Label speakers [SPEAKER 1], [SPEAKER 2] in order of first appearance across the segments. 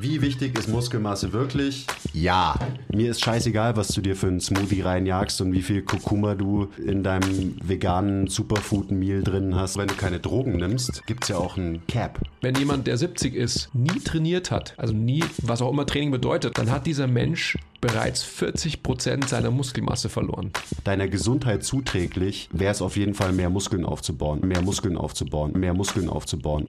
[SPEAKER 1] Wie wichtig ist Muskelmasse wirklich? Ja. Mir ist scheißegal, was du dir für einen Smoothie reinjagst und wie viel Kurkuma du in deinem veganen Superfood-Meal drin hast. Wenn du keine Drogen nimmst, gibt es ja auch ein Cap.
[SPEAKER 2] Wenn jemand, der 70 ist, nie trainiert hat, also nie, was auch immer Training bedeutet, dann hat dieser Mensch bereits 40 Prozent seiner Muskelmasse verloren.
[SPEAKER 1] Deiner Gesundheit zuträglich wäre es auf jeden Fall, mehr Muskeln aufzubauen, mehr Muskeln aufzubauen, mehr Muskeln aufzubauen.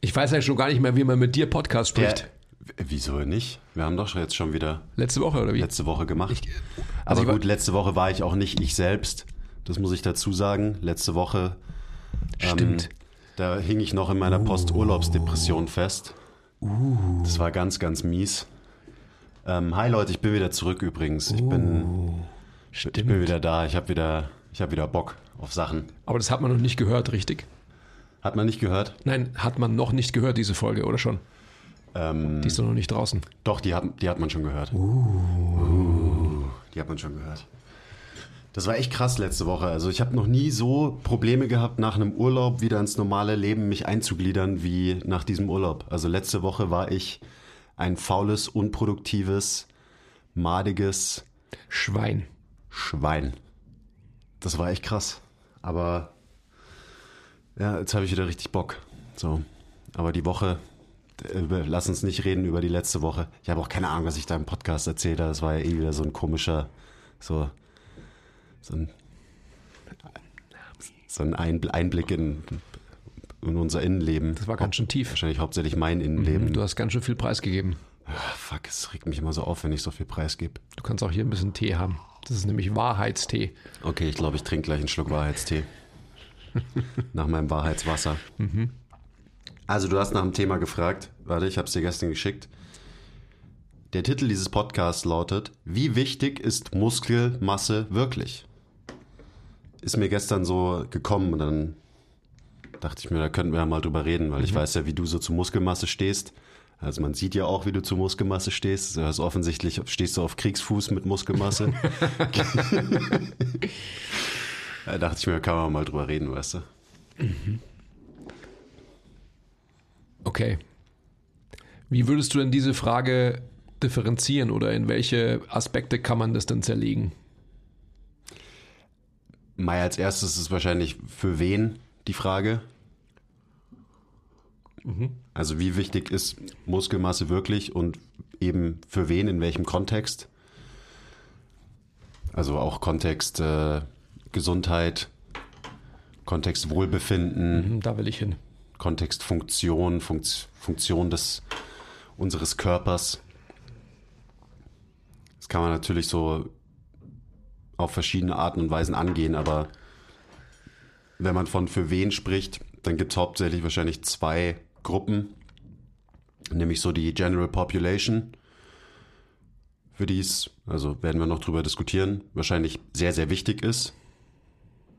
[SPEAKER 2] Ich weiß ja schon gar nicht mehr, wie man mit dir Podcast spricht.
[SPEAKER 1] Der, wieso nicht? Wir haben doch jetzt schon wieder
[SPEAKER 2] letzte Woche oder wie?
[SPEAKER 1] Letzte Woche gemacht. Ich, also Aber gut, letzte Woche war ich auch nicht ich selbst. Das muss ich dazu sagen. Letzte Woche.
[SPEAKER 2] Stimmt. Ähm,
[SPEAKER 1] da hing ich noch in meiner uh. Posturlaubsdepression fest. Uh. Das war ganz, ganz mies. Ähm, hi Leute, ich bin wieder zurück übrigens. Ich bin, uh. ich bin wieder da. Ich habe wieder, ich habe wieder Bock auf Sachen.
[SPEAKER 2] Aber das hat man noch nicht gehört, richtig?
[SPEAKER 1] Hat man nicht gehört?
[SPEAKER 2] Nein, hat man noch nicht gehört, diese Folge, oder schon? Ähm, die ist doch noch nicht draußen.
[SPEAKER 1] Doch, die hat, die hat man schon gehört. Uh. Uh, die hat man schon gehört. Das war echt krass letzte Woche. Also ich habe noch nie so Probleme gehabt, nach einem Urlaub wieder ins normale Leben mich einzugliedern wie nach diesem Urlaub. Also letzte Woche war ich ein faules, unproduktives, madiges
[SPEAKER 2] Schwein.
[SPEAKER 1] Schwein. Das war echt krass. Aber ja, jetzt habe ich wieder richtig Bock. So. Aber die Woche, äh, lass uns nicht reden über die letzte Woche. Ich habe auch keine Ahnung, was ich da im Podcast erzählt habe. Das war ja eh wieder so ein komischer, so, so ein, so ein Einblick in, in unser Innenleben.
[SPEAKER 2] Das war ganz schön tief.
[SPEAKER 1] Wahrscheinlich hauptsächlich mein Innenleben.
[SPEAKER 2] Mhm, du hast ganz schön viel preisgegeben.
[SPEAKER 1] Ach, fuck, es regt mich immer so auf, wenn ich so viel preisgebe.
[SPEAKER 2] Du kannst auch hier ein bisschen Tee haben. Das ist nämlich Wahrheitstee.
[SPEAKER 1] Okay, ich glaube, ich trinke gleich einen Schluck Wahrheitstee. nach meinem Wahrheitswasser. Mhm. Also du hast nach dem Thema gefragt. Warte, ich habe es dir gestern geschickt. Der Titel dieses Podcasts lautet, wie wichtig ist Muskelmasse wirklich? Ist mir gestern so gekommen und dann dachte ich mir, da könnten wir ja mal drüber reden, weil mhm. ich weiß ja, wie du so zu Muskelmasse stehst. Also man sieht ja auch, wie du zu Muskelmasse stehst. Also offensichtlich stehst du auf Kriegsfuß mit Muskelmasse. Da dachte ich mir, kann man mal drüber reden, weißt du? Mhm.
[SPEAKER 2] Okay. Wie würdest du denn diese Frage differenzieren oder in welche Aspekte kann man das denn zerlegen?
[SPEAKER 1] Mal als erstes ist wahrscheinlich für wen die Frage. Mhm. Also wie wichtig ist Muskelmasse wirklich und eben für wen, in welchem Kontext? Also auch Kontext äh, Gesundheit, Kontext Wohlbefinden.
[SPEAKER 2] Mhm, da will ich hin.
[SPEAKER 1] Kontext Funktion, Funkt, Funktion des, unseres Körpers. Das kann man natürlich so auf verschiedene Arten und Weisen angehen, aber wenn man von für wen spricht, dann gibt es hauptsächlich wahrscheinlich zwei Gruppen, nämlich so die General Population, für die es, also werden wir noch drüber diskutieren, wahrscheinlich sehr, sehr wichtig ist,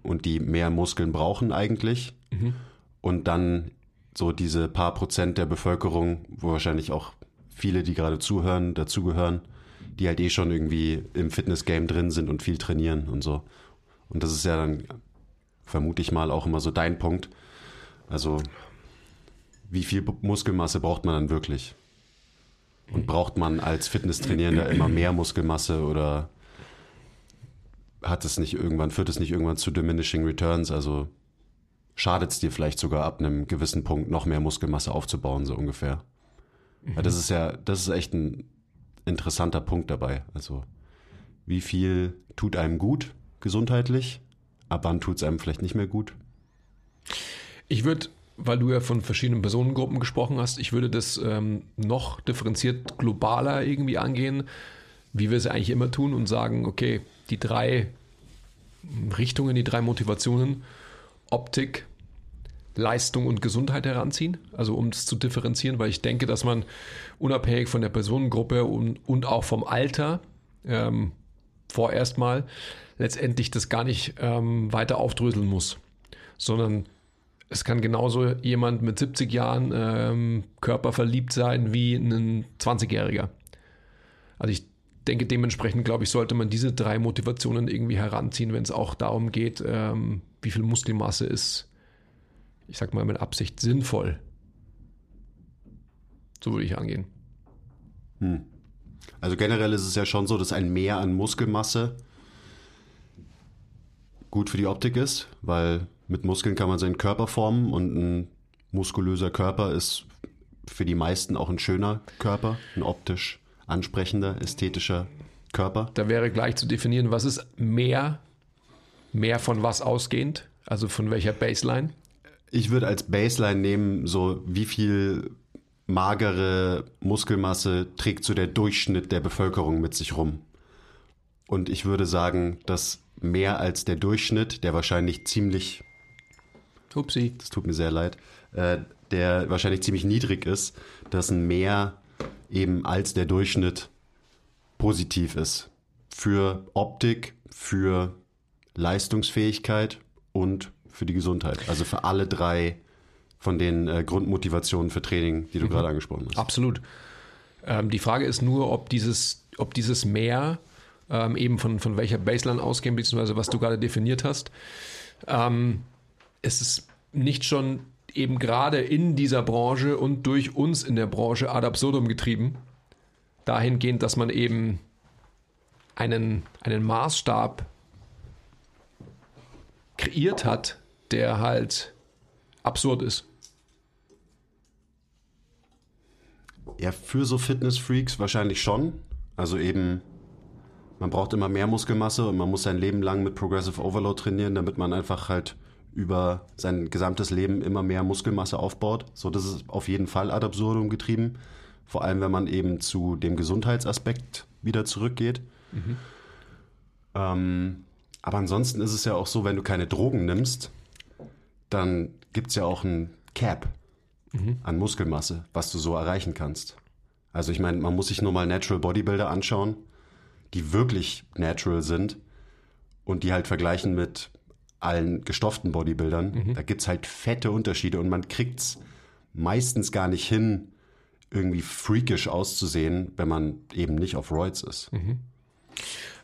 [SPEAKER 1] und die mehr Muskeln brauchen eigentlich. Mhm. Und dann so diese paar Prozent der Bevölkerung, wo wahrscheinlich auch viele, die gerade zuhören, dazugehören, die halt eh schon irgendwie im Fitness-Game drin sind und viel trainieren und so. Und das ist ja dann, vermute ich mal, auch immer so dein Punkt. Also, wie viel Muskelmasse braucht man dann wirklich? Und braucht man als Fitnesstrainierender immer mehr Muskelmasse oder hat es nicht irgendwann, führt es nicht irgendwann zu diminishing returns, also schadet es dir vielleicht sogar ab einem gewissen Punkt noch mehr Muskelmasse aufzubauen, so ungefähr. Mhm. Weil das ist ja, das ist echt ein interessanter Punkt dabei. Also, wie viel tut einem gut gesundheitlich? Ab wann tut es einem vielleicht nicht mehr gut?
[SPEAKER 2] Ich würde weil du ja von verschiedenen Personengruppen gesprochen hast, ich würde das ähm, noch differenziert globaler irgendwie angehen, wie wir es eigentlich immer tun und sagen, okay, die drei Richtungen, die drei Motivationen, Optik, Leistung und Gesundheit heranziehen, also um es zu differenzieren, weil ich denke, dass man unabhängig von der Personengruppe und, und auch vom Alter ähm, vorerst mal letztendlich das gar nicht ähm, weiter aufdröseln muss, sondern es kann genauso jemand mit 70 Jahren ähm, körperverliebt sein wie ein 20-Jähriger. Also ich denke, dementsprechend, glaube ich, sollte man diese drei Motivationen irgendwie heranziehen, wenn es auch darum geht, ähm, wie viel Muskelmasse ist, ich sag mal mit Absicht, sinnvoll. So würde ich angehen.
[SPEAKER 1] Hm. Also generell ist es ja schon so, dass ein Mehr an Muskelmasse gut für die Optik ist, weil mit Muskeln kann man seinen Körper formen und ein muskulöser Körper ist für die meisten auch ein schöner Körper, ein optisch ansprechender, ästhetischer Körper.
[SPEAKER 2] Da wäre gleich zu definieren, was ist mehr, mehr von was ausgehend, also von welcher Baseline?
[SPEAKER 1] Ich würde als Baseline nehmen, so wie viel magere Muskelmasse trägt so der Durchschnitt der Bevölkerung mit sich rum. Und ich würde sagen, dass mehr als der Durchschnitt, der wahrscheinlich ziemlich,
[SPEAKER 2] Upsi.
[SPEAKER 1] das tut mir sehr leid, äh, der wahrscheinlich ziemlich niedrig ist, dass ein Mehr eben als der Durchschnitt positiv ist. Für Optik, für Leistungsfähigkeit und für die Gesundheit. Also für alle drei von den äh, Grundmotivationen für Training, die du mhm. gerade angesprochen hast.
[SPEAKER 2] Absolut. Ähm, die Frage ist nur, ob dieses, ob dieses Mehr ähm, eben von, von welcher Baseline ausgehen, beziehungsweise was du gerade definiert hast, ähm, ist es nicht schon eben gerade in dieser Branche und durch uns in der Branche ad absurdum getrieben, dahingehend, dass man eben einen, einen Maßstab kreiert hat, der halt absurd ist.
[SPEAKER 1] Ja, für so Fitness-Freaks wahrscheinlich schon. Also eben man braucht immer mehr Muskelmasse und man muss sein Leben lang mit Progressive Overload trainieren, damit man einfach halt über sein gesamtes Leben immer mehr Muskelmasse aufbaut. So, das ist auf jeden Fall ad absurdum getrieben. Vor allem, wenn man eben zu dem Gesundheitsaspekt wieder zurückgeht. Mhm. Ähm, aber ansonsten ist es ja auch so, wenn du keine Drogen nimmst, dann gibt es ja auch ein Cap mhm. an Muskelmasse, was du so erreichen kannst. Also ich meine, man muss sich nur mal Natural Bodybuilder anschauen die wirklich natural sind und die halt vergleichen mit allen gestofften Bodybuildern, mhm. da gibt es halt fette Unterschiede und man kriegt es meistens gar nicht hin, irgendwie freakish auszusehen, wenn man eben nicht auf Roids ist. Mhm.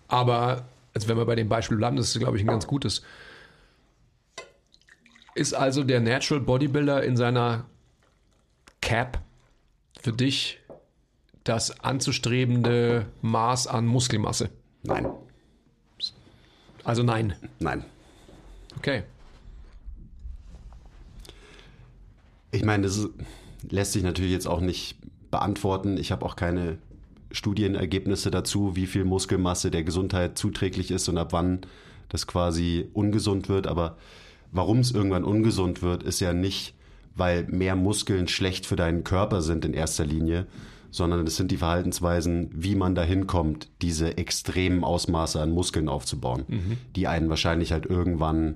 [SPEAKER 2] Aber, also wenn wir bei dem Beispiel bleiben, das ist, glaube ich, ein ganz gutes. Ist also der Natural Bodybuilder in seiner Cap für dich das anzustrebende Maß an Muskelmasse?
[SPEAKER 1] Nein.
[SPEAKER 2] Also nein.
[SPEAKER 1] Nein.
[SPEAKER 2] Okay.
[SPEAKER 1] Ich meine, das lässt sich natürlich jetzt auch nicht beantworten. Ich habe auch keine Studienergebnisse dazu, wie viel Muskelmasse der Gesundheit zuträglich ist und ab wann das quasi ungesund wird. Aber warum es irgendwann ungesund wird, ist ja nicht, weil mehr Muskeln schlecht für deinen Körper sind in erster Linie, sondern es sind die Verhaltensweisen, wie man dahin kommt, diese extremen Ausmaße an Muskeln aufzubauen, mhm. die einen wahrscheinlich halt irgendwann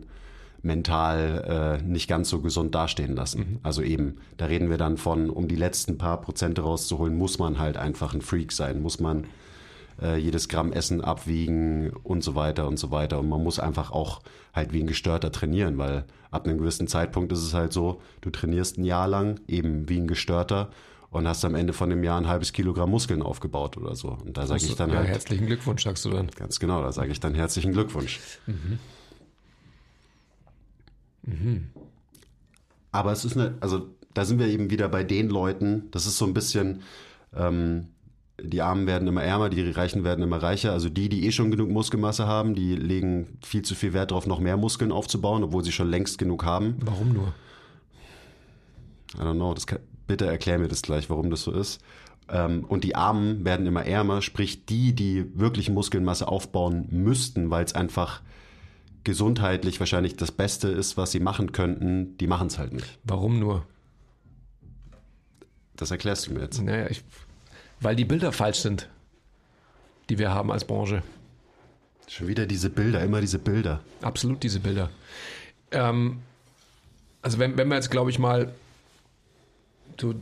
[SPEAKER 1] mental äh, nicht ganz so gesund dastehen lassen. Mhm. Also eben, da reden wir dann von, um die letzten paar Prozente rauszuholen, muss man halt einfach ein Freak sein, muss man äh, jedes Gramm Essen abwiegen und so weiter und so weiter. Und man muss einfach auch halt wie ein Gestörter trainieren, weil ab einem gewissen Zeitpunkt ist es halt so, du trainierst ein Jahr lang eben wie ein Gestörter und hast am Ende von dem Jahr ein halbes Kilogramm Muskeln aufgebaut oder so. Und da sage ich dann
[SPEAKER 2] ja,
[SPEAKER 1] halt.
[SPEAKER 2] Herzlichen Glückwunsch, sagst du dann.
[SPEAKER 1] Ganz genau, da sage ich dann herzlichen Glückwunsch. Mhm. Mhm. Aber es ist eine, also da sind wir eben wieder bei den Leuten, das ist so ein bisschen, ähm, die Armen werden immer ärmer, die Reichen werden immer reicher. Also die, die eh schon genug Muskelmasse haben, die legen viel zu viel Wert darauf, noch mehr Muskeln aufzubauen, obwohl sie schon längst genug haben.
[SPEAKER 2] Warum nur?
[SPEAKER 1] I don't know, das kann, bitte erklär mir das gleich, warum das so ist. Ähm, und die Armen werden immer ärmer, sprich die, die wirklich Muskelmasse aufbauen müssten, weil es einfach gesundheitlich wahrscheinlich das Beste ist, was sie machen könnten, die machen es halt nicht.
[SPEAKER 2] Warum nur?
[SPEAKER 1] Das erklärst du mir jetzt.
[SPEAKER 2] Naja, ich, weil die Bilder falsch sind, die wir haben als Branche.
[SPEAKER 1] Schon wieder diese Bilder, immer diese Bilder.
[SPEAKER 2] Absolut diese Bilder. Ähm, also wenn, wenn wir jetzt, glaube ich, mal so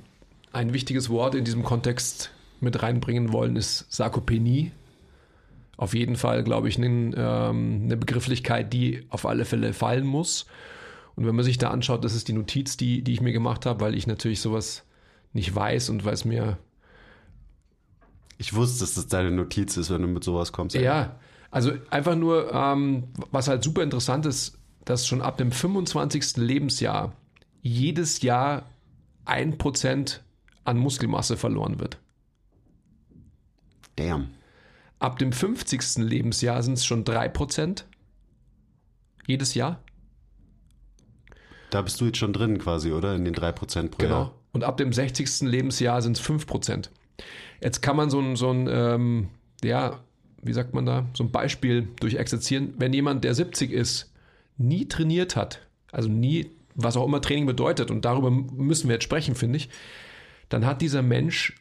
[SPEAKER 2] ein wichtiges Wort in diesem Kontext mit reinbringen wollen, ist Sarkopenie. Auf jeden Fall, glaube ich, eine, ähm, Begrifflichkeit, die auf alle Fälle fallen muss. Und wenn man sich da anschaut, das ist die Notiz, die, die ich mir gemacht habe, weil ich natürlich sowas nicht weiß und weil es mir.
[SPEAKER 1] Ich wusste, dass das deine Notiz ist, wenn du mit sowas kommst.
[SPEAKER 2] Ja, also einfach nur, ähm, was halt super interessant ist, dass schon ab dem 25. Lebensjahr jedes Jahr ein Prozent an Muskelmasse verloren wird.
[SPEAKER 1] Damn.
[SPEAKER 2] Ab dem 50. Lebensjahr sind es schon 3%. Jedes Jahr.
[SPEAKER 1] Da bist du jetzt schon drin quasi, oder? In den 3% pro
[SPEAKER 2] Genau.
[SPEAKER 1] Jahr.
[SPEAKER 2] Und ab dem 60. Lebensjahr sind es 5%. Jetzt kann man so ein, so ein ähm, ja, wie sagt man da, so ein Beispiel durchexerzieren. Wenn jemand, der 70 ist, nie trainiert hat, also nie, was auch immer Training bedeutet, und darüber müssen wir jetzt sprechen, finde ich, dann hat dieser Mensch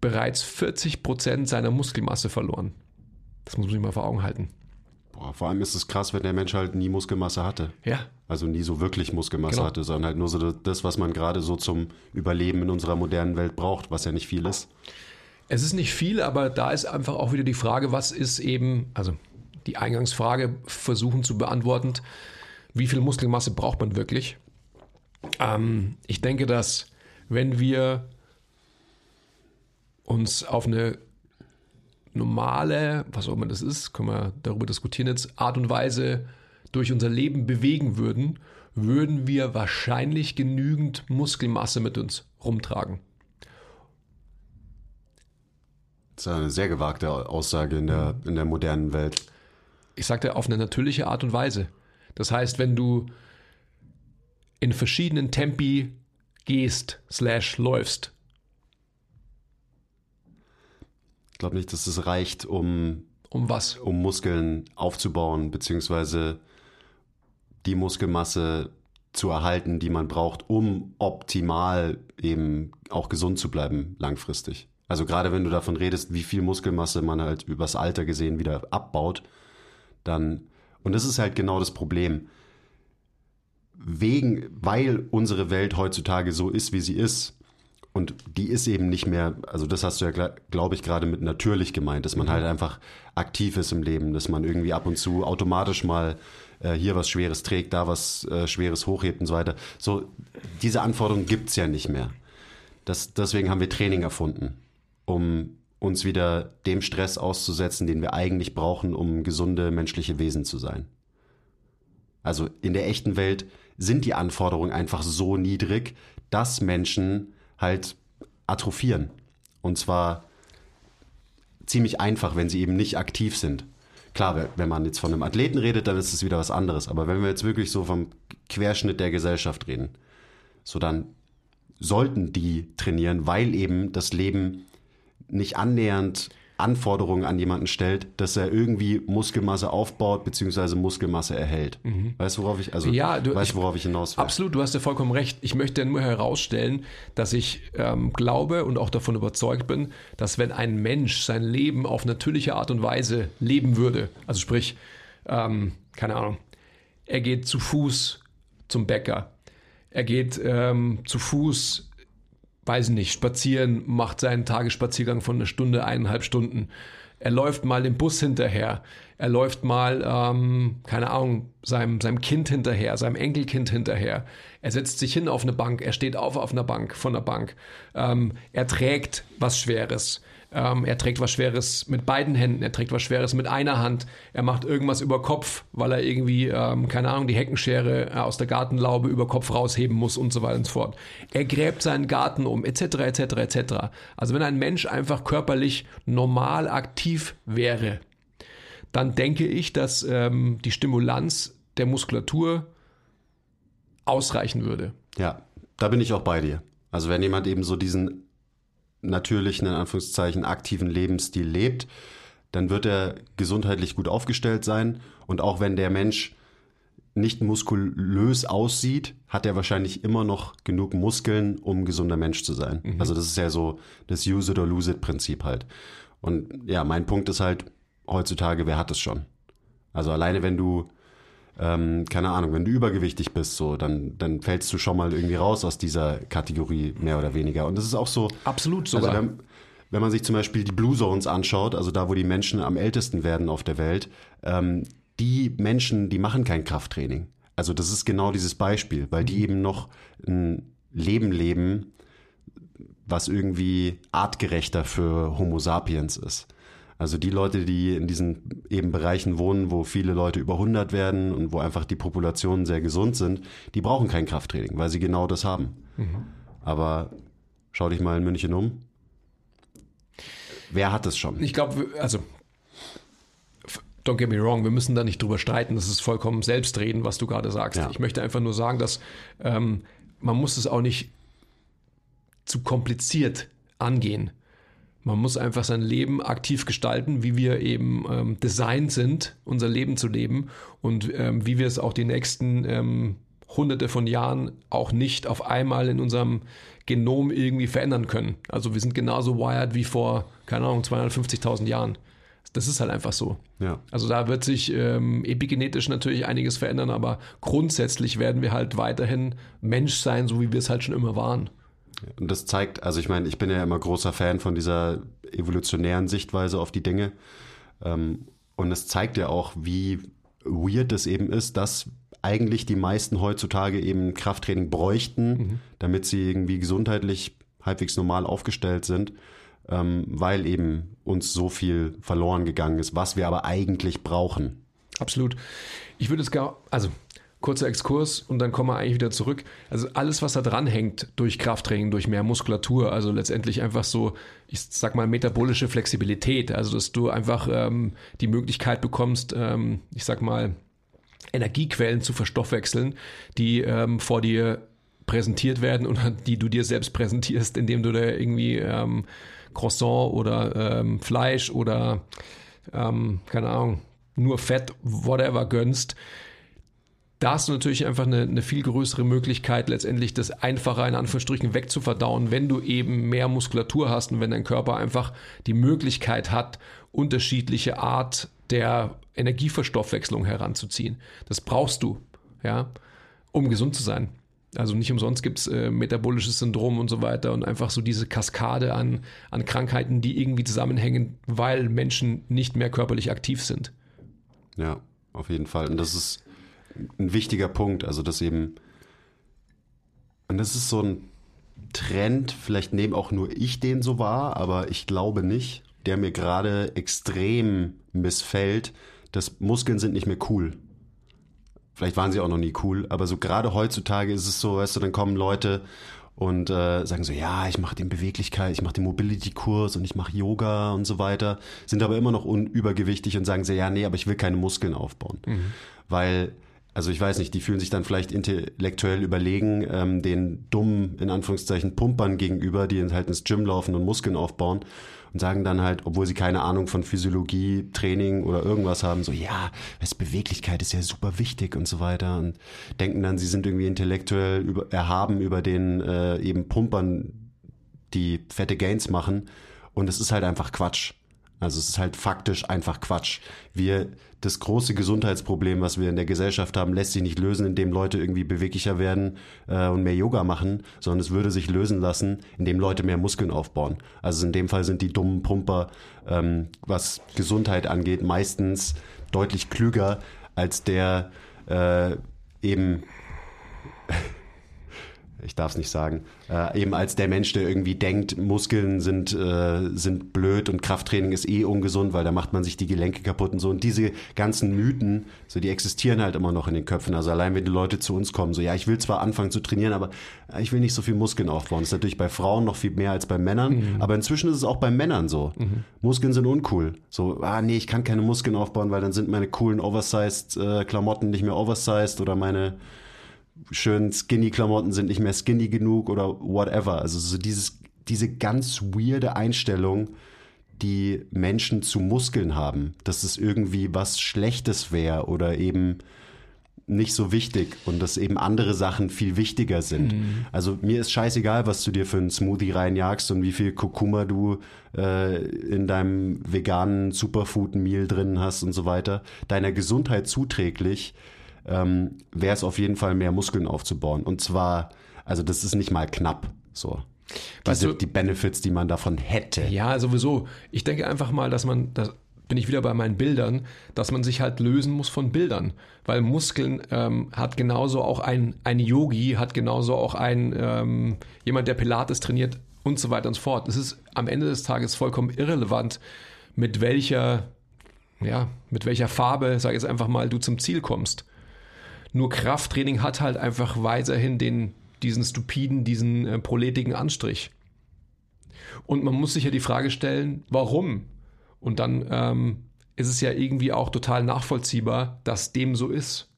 [SPEAKER 2] bereits 40 Prozent seiner Muskelmasse verloren. Das muss man sich mal vor Augen halten.
[SPEAKER 1] Boah, vor allem ist es krass, wenn der Mensch halt nie Muskelmasse hatte.
[SPEAKER 2] Ja,
[SPEAKER 1] Also nie so wirklich Muskelmasse
[SPEAKER 2] Genau.
[SPEAKER 1] hatte, sondern halt nur so das, was man gerade so zum Überleben in unserer modernen Welt braucht, was ja nicht viel ist.
[SPEAKER 2] Es ist nicht viel, aber da ist einfach auch wieder die Frage, was ist eben, also die Eingangsfrage versuchen zu beantworten, wie viel Muskelmasse braucht man wirklich? Ähm, ich denke, dass wenn wir uns auf eine normale, was auch immer das ist, können wir darüber diskutieren jetzt, Art und Weise durch unser Leben bewegen würden, würden wir wahrscheinlich genügend Muskelmasse mit uns rumtragen.
[SPEAKER 1] Das ist eine sehr gewagte Aussage in der, in der modernen Welt.
[SPEAKER 2] ich sagte, auf eine natürliche Art und Weise. Das heißt, wenn du in verschiedenen Tempi gehst, slash läufst,
[SPEAKER 1] Ich glaube nicht, dass es reicht, um,
[SPEAKER 2] um was?
[SPEAKER 1] um Muskeln aufzubauen, beziehungsweise die Muskelmasse zu erhalten, die man braucht, um optimal eben auch gesund zu bleiben langfristig. Also gerade wenn du davon redest, wie viel Muskelmasse man halt übers Alter gesehen wieder abbaut, dann, und das ist halt genau das Problem. Wegen, weil unsere Welt heutzutage so ist, wie sie ist, und die ist eben nicht mehr, also das hast du ja, glaube ich, gerade mit natürlich gemeint, dass man halt einfach aktiv ist im Leben, dass man irgendwie ab und zu automatisch mal äh, hier was Schweres trägt, da was äh, Schweres hochhebt und so weiter. So, diese Anforderungen gibt's ja nicht mehr. Das, deswegen haben wir Training erfunden, um uns wieder dem Stress auszusetzen, den wir eigentlich brauchen, um gesunde menschliche Wesen zu sein. Also in der echten Welt sind die Anforderungen einfach so niedrig, dass Menschen halt atrophieren. Und zwar ziemlich einfach, wenn sie eben nicht aktiv sind. Klar, wenn man jetzt von einem Athleten redet, dann ist es wieder was anderes. Aber wenn wir jetzt wirklich so vom Querschnitt der Gesellschaft reden, so dann sollten die trainieren, weil eben das Leben nicht annähernd Anforderungen an jemanden stellt, dass er irgendwie Muskelmasse aufbaut bzw. Muskelmasse erhält. Weißt du, worauf ich also
[SPEAKER 2] Ja, du-
[SPEAKER 1] weißt
[SPEAKER 2] ich-
[SPEAKER 1] worauf ich hinaus will?
[SPEAKER 2] Absolut, du hast ja vollkommen recht. Ich möchte nur herausstellen, dass ich ähm, glaube und auch davon überzeugt bin, dass wenn ein Mensch sein Leben auf natürliche Art und Weise leben würde, also sprich, ähm, keine Ahnung, er geht zu Fuß zum Bäcker, er geht ähm, zu Fuß weiß nicht, spazieren, macht seinen Tagesspaziergang von einer Stunde, eineinhalb Stunden. Er läuft mal dem Bus hinterher. Er läuft mal, ähm, keine Ahnung, seinem, seinem Kind hinterher, seinem Enkelkind hinterher. Er setzt sich hin auf eine Bank. Er steht auf auf einer Bank, von der Bank. Ähm, er trägt was Schweres. Ähm, er trägt was Schweres mit beiden Händen. Er trägt was Schweres mit einer Hand. Er macht irgendwas über Kopf, weil er irgendwie, ähm, keine Ahnung, die Heckenschere äh, aus der Gartenlaube über Kopf rausheben muss und so weiter und so fort. Er gräbt seinen Garten um, etc., etc., etc. Also wenn ein Mensch einfach körperlich normal aktiv wäre, dann denke ich, dass ähm, die Stimulanz der Muskulatur ausreichen würde.
[SPEAKER 1] Ja, da bin ich auch bei dir. Also wenn jemand eben so diesen natürlichen, in Anführungszeichen, aktiven Lebensstil lebt, dann wird er gesundheitlich gut aufgestellt sein. Und auch wenn der Mensch nicht muskulös aussieht, hat er wahrscheinlich immer noch genug Muskeln, um ein gesunder Mensch zu sein. Mhm. Also das ist ja so das Use it or lose it Prinzip halt. Und ja, mein Punkt ist halt heutzutage, wer hat es schon? Also alleine wenn du ähm, keine Ahnung, wenn du übergewichtig bist, so, dann, dann fällst du schon mal irgendwie raus aus dieser Kategorie, mehr oder weniger. Und das ist auch so.
[SPEAKER 2] Absolut sogar.
[SPEAKER 1] Also wenn, wenn man sich zum Beispiel die Blue Zones anschaut, also da, wo die Menschen am ältesten werden auf der Welt, ähm, die Menschen, die machen kein Krafttraining. Also das ist genau dieses Beispiel, weil die eben noch ein Leben leben, was irgendwie artgerechter für Homo sapiens ist. Also die Leute, die in diesen eben Bereichen wohnen, wo viele Leute über 100 werden und wo einfach die Populationen sehr gesund sind, die brauchen kein Krafttraining, weil sie genau das haben. Mhm. Aber schau dich mal in München um. Wer hat es schon?
[SPEAKER 2] Ich glaube, also don't get me wrong, wir müssen da nicht drüber streiten. Das ist vollkommen selbstreden, was du gerade sagst. Ja. Ich möchte einfach nur sagen, dass ähm, man muss es auch nicht zu kompliziert angehen. Man muss einfach sein Leben aktiv gestalten, wie wir eben ähm, designt sind, unser Leben zu leben und ähm, wie wir es auch die nächsten ähm, hunderte von Jahren auch nicht auf einmal in unserem Genom irgendwie verändern können. Also wir sind genauso wired wie vor, keine Ahnung, 250.000 Jahren. Das ist halt einfach so.
[SPEAKER 1] Ja.
[SPEAKER 2] Also da wird sich ähm, epigenetisch natürlich einiges verändern, aber grundsätzlich werden wir halt weiterhin Mensch sein, so wie wir es halt schon immer waren.
[SPEAKER 1] Und das zeigt, also ich meine, ich bin ja immer großer Fan von dieser evolutionären Sichtweise auf die Dinge. Ähm, und es zeigt ja auch, wie weird es eben ist, dass eigentlich die meisten heutzutage eben Krafttraining bräuchten, mhm. damit sie irgendwie gesundheitlich halbwegs normal aufgestellt sind, ähm, weil eben uns so viel verloren gegangen ist, was wir aber eigentlich brauchen.
[SPEAKER 2] Absolut. Ich würde es gar, also kurzer Exkurs und dann kommen wir eigentlich wieder zurück. Also alles, was da dran hängt durch Krafttraining, durch mehr Muskulatur, also letztendlich einfach so, ich sag mal, metabolische Flexibilität, also dass du einfach ähm, die Möglichkeit bekommst, ähm, ich sag mal, Energiequellen zu verstoffwechseln, die ähm, vor dir präsentiert werden oder die du dir selbst präsentierst, indem du da irgendwie ähm, Croissant oder ähm, Fleisch oder ähm, keine Ahnung, nur Fett, whatever gönnst da hast du natürlich einfach eine, eine, viel größere Möglichkeit, letztendlich das einfacher in Anführungsstrichen wegzuverdauen, wenn du eben mehr Muskulatur hast und wenn dein Körper einfach die Möglichkeit hat, unterschiedliche Art der Energieverstoffwechslung heranzuziehen. Das brauchst du, ja, um gesund zu sein. Also nicht umsonst gibt es äh, metabolisches Syndrom und so weiter und einfach so diese Kaskade an, an Krankheiten, die irgendwie zusammenhängen, weil Menschen nicht mehr körperlich aktiv sind.
[SPEAKER 1] Ja, auf jeden Fall. Und das ist ein wichtiger Punkt. Also, dass eben, und das ist so ein Trend, vielleicht nehme auch nur ich den so wahr, aber ich glaube nicht, der mir gerade extrem missfällt, dass Muskeln sind nicht mehr cool. Vielleicht waren sie auch noch nie cool, aber so gerade heutzutage ist es so, weißt du, dann kommen Leute und äh, sagen so, ja, ich mache den Beweglichkeit, ich mache den Mobility-Kurs und ich mache Yoga und so weiter, sind aber immer noch unübergewichtig und sagen so, ja, nee, aber ich will keine Muskeln aufbauen. Mhm. Weil also ich weiß nicht, die fühlen sich dann vielleicht intellektuell überlegen, ähm, den dummen, in Anführungszeichen, Pumpern gegenüber, die halt ins Gym laufen und Muskeln aufbauen und sagen dann halt, obwohl sie keine Ahnung von Physiologie, Training oder irgendwas haben, so, ja, es Beweglichkeit ist ja super wichtig und so weiter und denken dann, sie sind irgendwie intellektuell über, erhaben über den äh, eben Pumpern, die fette Gains machen und es ist halt einfach Quatsch. Also es ist halt faktisch einfach Quatsch. Wir, das große Gesundheitsproblem, was wir in der Gesellschaft haben, lässt sich nicht lösen, indem Leute irgendwie beweglicher werden äh, und mehr Yoga machen, sondern es würde sich lösen lassen, indem Leute mehr Muskeln aufbauen. Also in dem Fall sind die dummen Pumper, ähm, was Gesundheit angeht, meistens deutlich klüger als der äh, eben ich darf es nicht sagen, äh, eben als der Mensch, der irgendwie denkt, Muskeln sind, äh, sind blöd und Krafttraining ist eh ungesund, weil da macht man sich die Gelenke kaputt und so. Und diese ganzen Mythen, so die existieren halt immer noch in den Köpfen. Also allein wenn die Leute zu uns kommen, so ja, ich will zwar anfangen zu trainieren, aber ich will nicht so viel Muskeln aufbauen. Das ist natürlich bei Frauen noch viel mehr als bei Männern, mhm. aber inzwischen ist es auch bei Männern so. Mhm. Muskeln sind uncool. So, ah nee, ich kann keine Muskeln aufbauen, weil dann sind meine coolen Oversized äh, Klamotten nicht mehr oversized oder meine schönen Skinny-Klamotten sind nicht mehr skinny genug oder whatever. Also so dieses, diese ganz weirde Einstellung, die Menschen zu Muskeln haben, dass es irgendwie was Schlechtes wäre oder eben nicht so wichtig und dass eben andere Sachen viel wichtiger sind. Mhm. Also mir ist scheißegal, was du dir für einen Smoothie reinjagst und wie viel Kurkuma du äh, in deinem veganen Superfood-Meal drin hast und so weiter. Deiner Gesundheit zuträglich ähm, wäre es auf jeden Fall mehr Muskeln aufzubauen. Und zwar, also das ist nicht mal knapp so. Weißt du, die Benefits, die man davon hätte.
[SPEAKER 2] Ja, sowieso. Ich denke einfach mal, dass man, das bin ich wieder bei meinen Bildern, dass man sich halt lösen muss von Bildern. Weil Muskeln ähm, hat genauso auch ein, ein Yogi, hat genauso auch ein ähm, jemand, der Pilates trainiert und so weiter und so fort. Es ist am Ende des Tages vollkommen irrelevant, mit welcher, ja, mit welcher Farbe, sage ich jetzt einfach mal, du zum Ziel kommst. Nur Krafttraining hat halt einfach weiterhin den, diesen stupiden, diesen äh, proletigen Anstrich. Und man muss sich ja die Frage stellen, warum? Und dann ähm, ist es ja irgendwie auch total nachvollziehbar, dass dem so ist.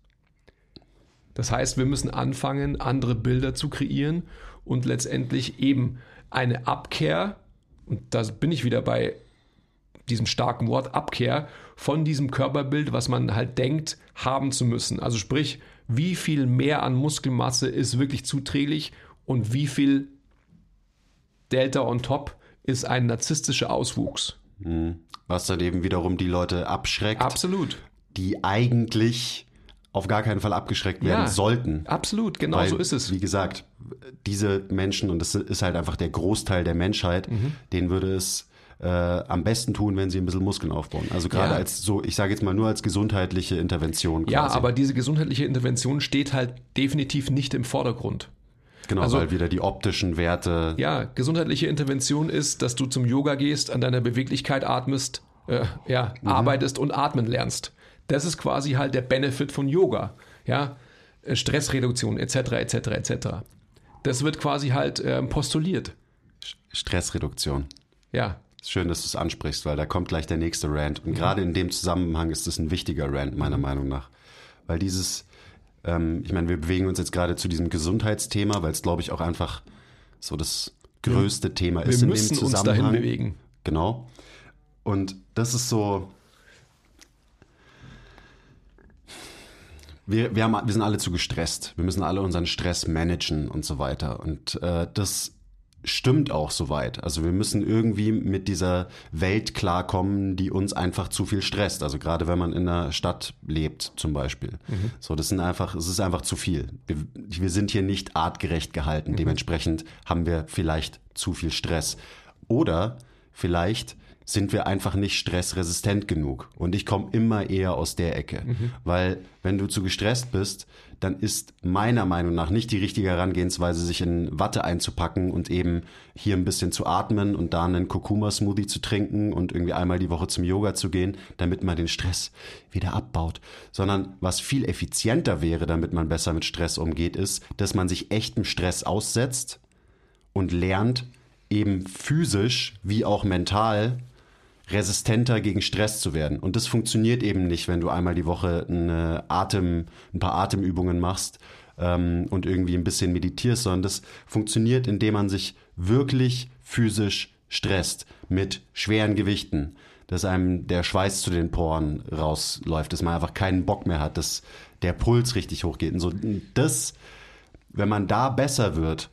[SPEAKER 2] Das heißt, wir müssen anfangen, andere Bilder zu kreieren und letztendlich eben eine Abkehr, und da bin ich wieder bei diesem starken Wort Abkehr, von diesem Körperbild, was man halt denkt, haben zu müssen. Also sprich, wie viel mehr an Muskelmasse ist wirklich zuträglich und wie viel Delta on top ist ein narzisstischer Auswuchs.
[SPEAKER 1] Mhm. Was dann eben wiederum die Leute abschreckt.
[SPEAKER 2] Absolut.
[SPEAKER 1] Die eigentlich auf gar keinen Fall abgeschreckt werden ja, sollten.
[SPEAKER 2] Absolut, genau Weil, so ist es.
[SPEAKER 1] Wie gesagt, diese Menschen, und das ist halt einfach der Großteil der Menschheit, mhm. denen würde es äh, am besten tun, wenn sie ein bisschen Muskeln aufbauen. Also gerade ja. als so, ich sage jetzt mal nur als gesundheitliche Intervention.
[SPEAKER 2] Quasi. Ja, aber diese gesundheitliche Intervention steht halt definitiv nicht im Vordergrund.
[SPEAKER 1] Genau, also, weil wieder die optischen Werte.
[SPEAKER 2] Ja, gesundheitliche Intervention ist, dass du zum Yoga gehst, an deiner Beweglichkeit atmest, äh, ja, mhm. arbeitest und atmen lernst. Das ist quasi halt der Benefit von Yoga. Ja, äh, Stressreduktion etc. etc. etc. Das wird quasi halt äh, postuliert.
[SPEAKER 1] Stressreduktion.
[SPEAKER 2] Ja.
[SPEAKER 1] Schön, dass du es ansprichst, weil da kommt gleich der nächste Rant. Und mhm. gerade in dem Zusammenhang ist das ein wichtiger Rant, meiner Meinung nach. Weil dieses, ähm, ich meine, wir bewegen uns jetzt gerade zu diesem Gesundheitsthema, weil es, glaube ich, auch einfach so das größte wir, Thema ist
[SPEAKER 2] in dem Zusammenhang. Wir müssen uns dahin bewegen.
[SPEAKER 1] Genau. Und das ist so. Wir, wir, haben, wir sind alle zu gestresst. Wir müssen alle unseren Stress managen und so weiter. Und äh, das stimmt auch soweit. Also wir müssen irgendwie mit dieser Welt klarkommen, die uns einfach zu viel stresst. Also gerade wenn man in einer Stadt lebt zum Beispiel. Mhm. So, das sind einfach, es ist einfach zu viel. Wir, wir sind hier nicht artgerecht gehalten. Mhm. Dementsprechend haben wir vielleicht zu viel Stress. Oder vielleicht sind wir einfach nicht stressresistent genug. Und ich komme immer eher aus der Ecke. Mhm. Weil wenn du zu gestresst bist, dann ist meiner Meinung nach nicht die richtige Herangehensweise, sich in Watte einzupacken und eben hier ein bisschen zu atmen und da einen Kurkuma-Smoothie zu trinken und irgendwie einmal die Woche zum Yoga zu gehen, damit man den Stress wieder abbaut. Sondern was viel effizienter wäre, damit man besser mit Stress umgeht, ist, dass man sich echtem Stress aussetzt und lernt, eben physisch wie auch mental resistenter gegen Stress zu werden. Und das funktioniert eben nicht, wenn du einmal die Woche eine Atem, ein paar Atemübungen machst ähm, und irgendwie ein bisschen meditierst, sondern das funktioniert, indem man sich wirklich physisch stresst mit schweren Gewichten, dass einem der Schweiß zu den Poren rausläuft, dass man einfach keinen Bock mehr hat, dass der Puls richtig hochgeht. Und so das, wenn man da besser wird,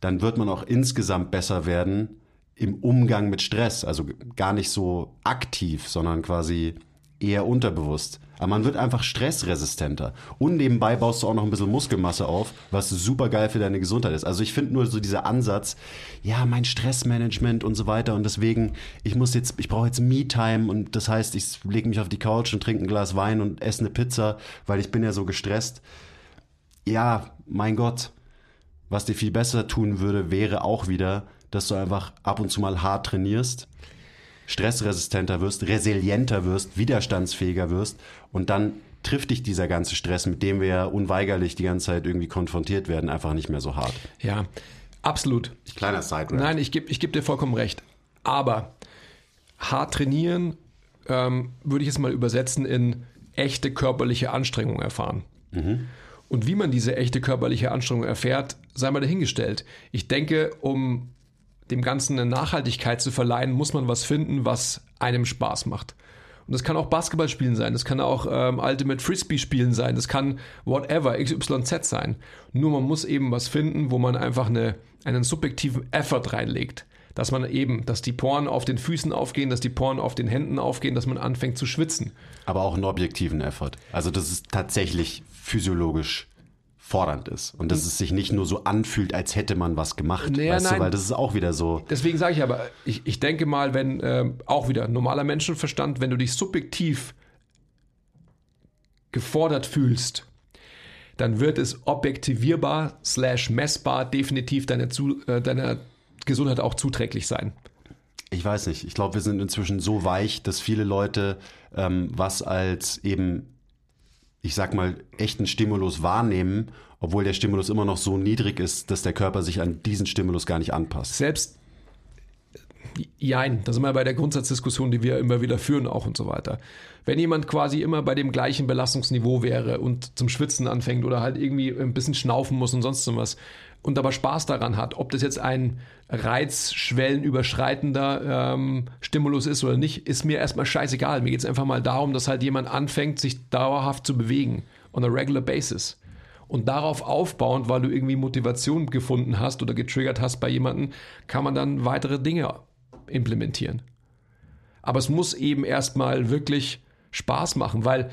[SPEAKER 1] dann wird man auch insgesamt besser werden im Umgang mit Stress, also gar nicht so aktiv, sondern quasi eher unterbewusst. Aber man wird einfach stressresistenter. Und nebenbei baust du auch noch ein bisschen Muskelmasse auf, was super geil für deine Gesundheit ist. Also ich finde nur so dieser Ansatz, ja, mein Stressmanagement und so weiter und deswegen, ich muss jetzt, ich brauche jetzt Me-Time und das heißt, ich lege mich auf die Couch und trinke ein Glas Wein und esse eine Pizza, weil ich bin ja so gestresst. Ja, mein Gott, was dir viel besser tun würde, wäre auch wieder dass du einfach ab und zu mal hart trainierst, stressresistenter wirst, resilienter wirst, widerstandsfähiger wirst und dann trifft dich dieser ganze Stress, mit dem wir ja unweigerlich die ganze Zeit irgendwie konfrontiert werden, einfach nicht mehr so hart.
[SPEAKER 2] Ja, absolut.
[SPEAKER 1] Kleiner Side.
[SPEAKER 2] Nein, ich gebe ich geb dir vollkommen recht. Aber hart trainieren ähm, würde ich jetzt mal übersetzen in echte körperliche Anstrengung erfahren. Mhm. Und wie man diese echte körperliche Anstrengung erfährt, sei mal dahingestellt. Ich denke, um dem Ganzen eine Nachhaltigkeit zu verleihen, muss man was finden, was einem Spaß macht. Und das kann auch Basketball spielen sein, das kann auch ähm, Ultimate Frisbee spielen sein, das kann whatever, XYZ sein. Nur man muss eben was finden, wo man einfach eine, einen subjektiven Effort reinlegt. Dass man eben, dass die Poren auf den Füßen aufgehen, dass die Poren auf den Händen aufgehen, dass man anfängt zu schwitzen.
[SPEAKER 1] Aber auch einen objektiven Effort. Also, dass es tatsächlich physiologisch fordernd ist und dass es sich nicht nur so anfühlt, als hätte man was gemacht,
[SPEAKER 2] Naja,
[SPEAKER 1] weißt
[SPEAKER 2] nein.
[SPEAKER 1] du, weil das ist auch wieder so.
[SPEAKER 2] Deswegen sage ich aber, ich, ich denke mal, wenn ähm, auch wieder normaler Menschenverstand, wenn du dich subjektiv gefordert fühlst, dann wird es objektivierbar slash messbar definitiv deiner, zu, äh, deiner Gesundheit auch zuträglich sein.
[SPEAKER 1] Ich weiß nicht. Ich glaube, wir sind inzwischen so weich, dass viele Leute ähm, was als eben, ich sag mal, echten Stimulus wahrnehmen, obwohl der Stimulus immer noch so niedrig ist, dass der Körper sich an diesen Stimulus gar nicht anpasst.
[SPEAKER 2] Selbst, jein, da sind wir bei der Grundsatzdiskussion, die wir immer wieder führen auch und so weiter. Wenn jemand quasi immer bei dem gleichen Belastungsniveau wäre und zum Schwitzen anfängt oder halt irgendwie ein bisschen schnaufen muss und sonst so was und aber Spaß daran hat, ob das jetzt ein reizschwellenüberschreitender ähm, Stimulus ist oder nicht, ist mir erstmal scheißegal. Mir geht es einfach mal darum, dass halt jemand anfängt, sich dauerhaft zu bewegen on a regular basis. Und darauf aufbauend, weil du irgendwie Motivation gefunden hast oder getriggert hast bei jemandem, kann man dann weitere Dinge implementieren. Aber es muss eben erstmal wirklich Spaß machen, weil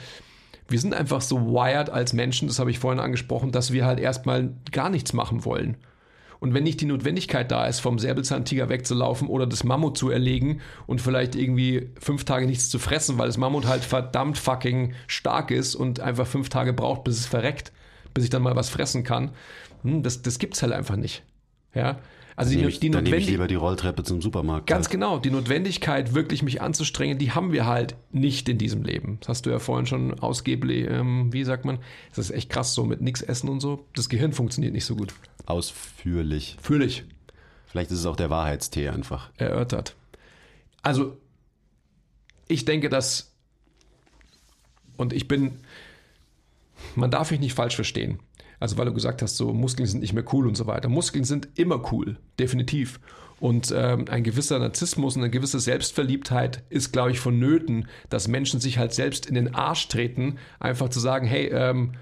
[SPEAKER 2] wir sind einfach so wired als Menschen, das habe ich vorhin angesprochen, dass wir halt erstmal gar nichts machen wollen. Und wenn nicht die Notwendigkeit da ist, vom Säbelzahntiger wegzulaufen oder das Mammut zu erlegen und vielleicht irgendwie fünf Tage nichts zu fressen, weil das Mammut halt verdammt fucking stark ist und einfach fünf Tage braucht, bis es verreckt, bis ich dann mal was fressen kann, hm, das, das gibt's halt einfach nicht. Ja. Also die,
[SPEAKER 1] ich,
[SPEAKER 2] die
[SPEAKER 1] nehme ich
[SPEAKER 2] Notwendigkeit.
[SPEAKER 1] lieber die Rolltreppe zum Supermarkt.
[SPEAKER 2] Ganz
[SPEAKER 1] halt.
[SPEAKER 2] genau, die Notwendigkeit, wirklich mich anzustrengen, die haben wir halt nicht in diesem Leben. Das hast du ja vorhin schon ausgeblich, ähm, wie sagt man, das ist echt krass so mit nichts essen und so. Das Gehirn funktioniert nicht so gut.
[SPEAKER 1] Ausführlich.
[SPEAKER 2] Fühle ich,
[SPEAKER 1] Vielleicht ist es auch der Wahrheitstee einfach.
[SPEAKER 2] erörtert. Also, ich denke, dass, und ich bin, man darf mich nicht falsch verstehen. Also, weil du gesagt hast, so Muskeln sind nicht mehr cool und so weiter. Muskeln sind immer cool, definitiv. Und ähm, ein gewisser Narzissmus und eine gewisse Selbstverliebtheit ist, glaube ich, vonnöten, dass Menschen sich halt selbst in den Arsch treten, einfach zu sagen, hey, ähm,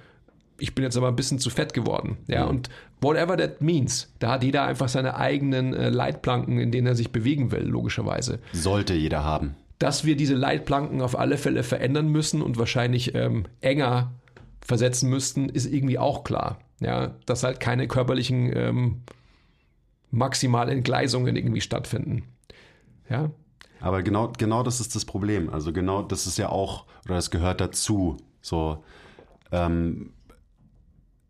[SPEAKER 2] ich bin jetzt aber ein bisschen zu fett geworden. Ja, und whatever that means, da hat jeder einfach seine eigenen äh, Leitplanken, in denen er sich bewegen will, logischerweise.
[SPEAKER 1] Sollte jeder haben.
[SPEAKER 2] Dass wir diese Leitplanken auf alle Fälle verändern müssen und wahrscheinlich ähm, enger versetzen müssten, ist irgendwie auch klar. Ja, dass halt keine körperlichen ähm, maximalen Entgleisungen irgendwie stattfinden. Ja,
[SPEAKER 1] Aber genau, genau das ist das Problem. Also genau das ist ja auch, oder das gehört dazu. So, ähm,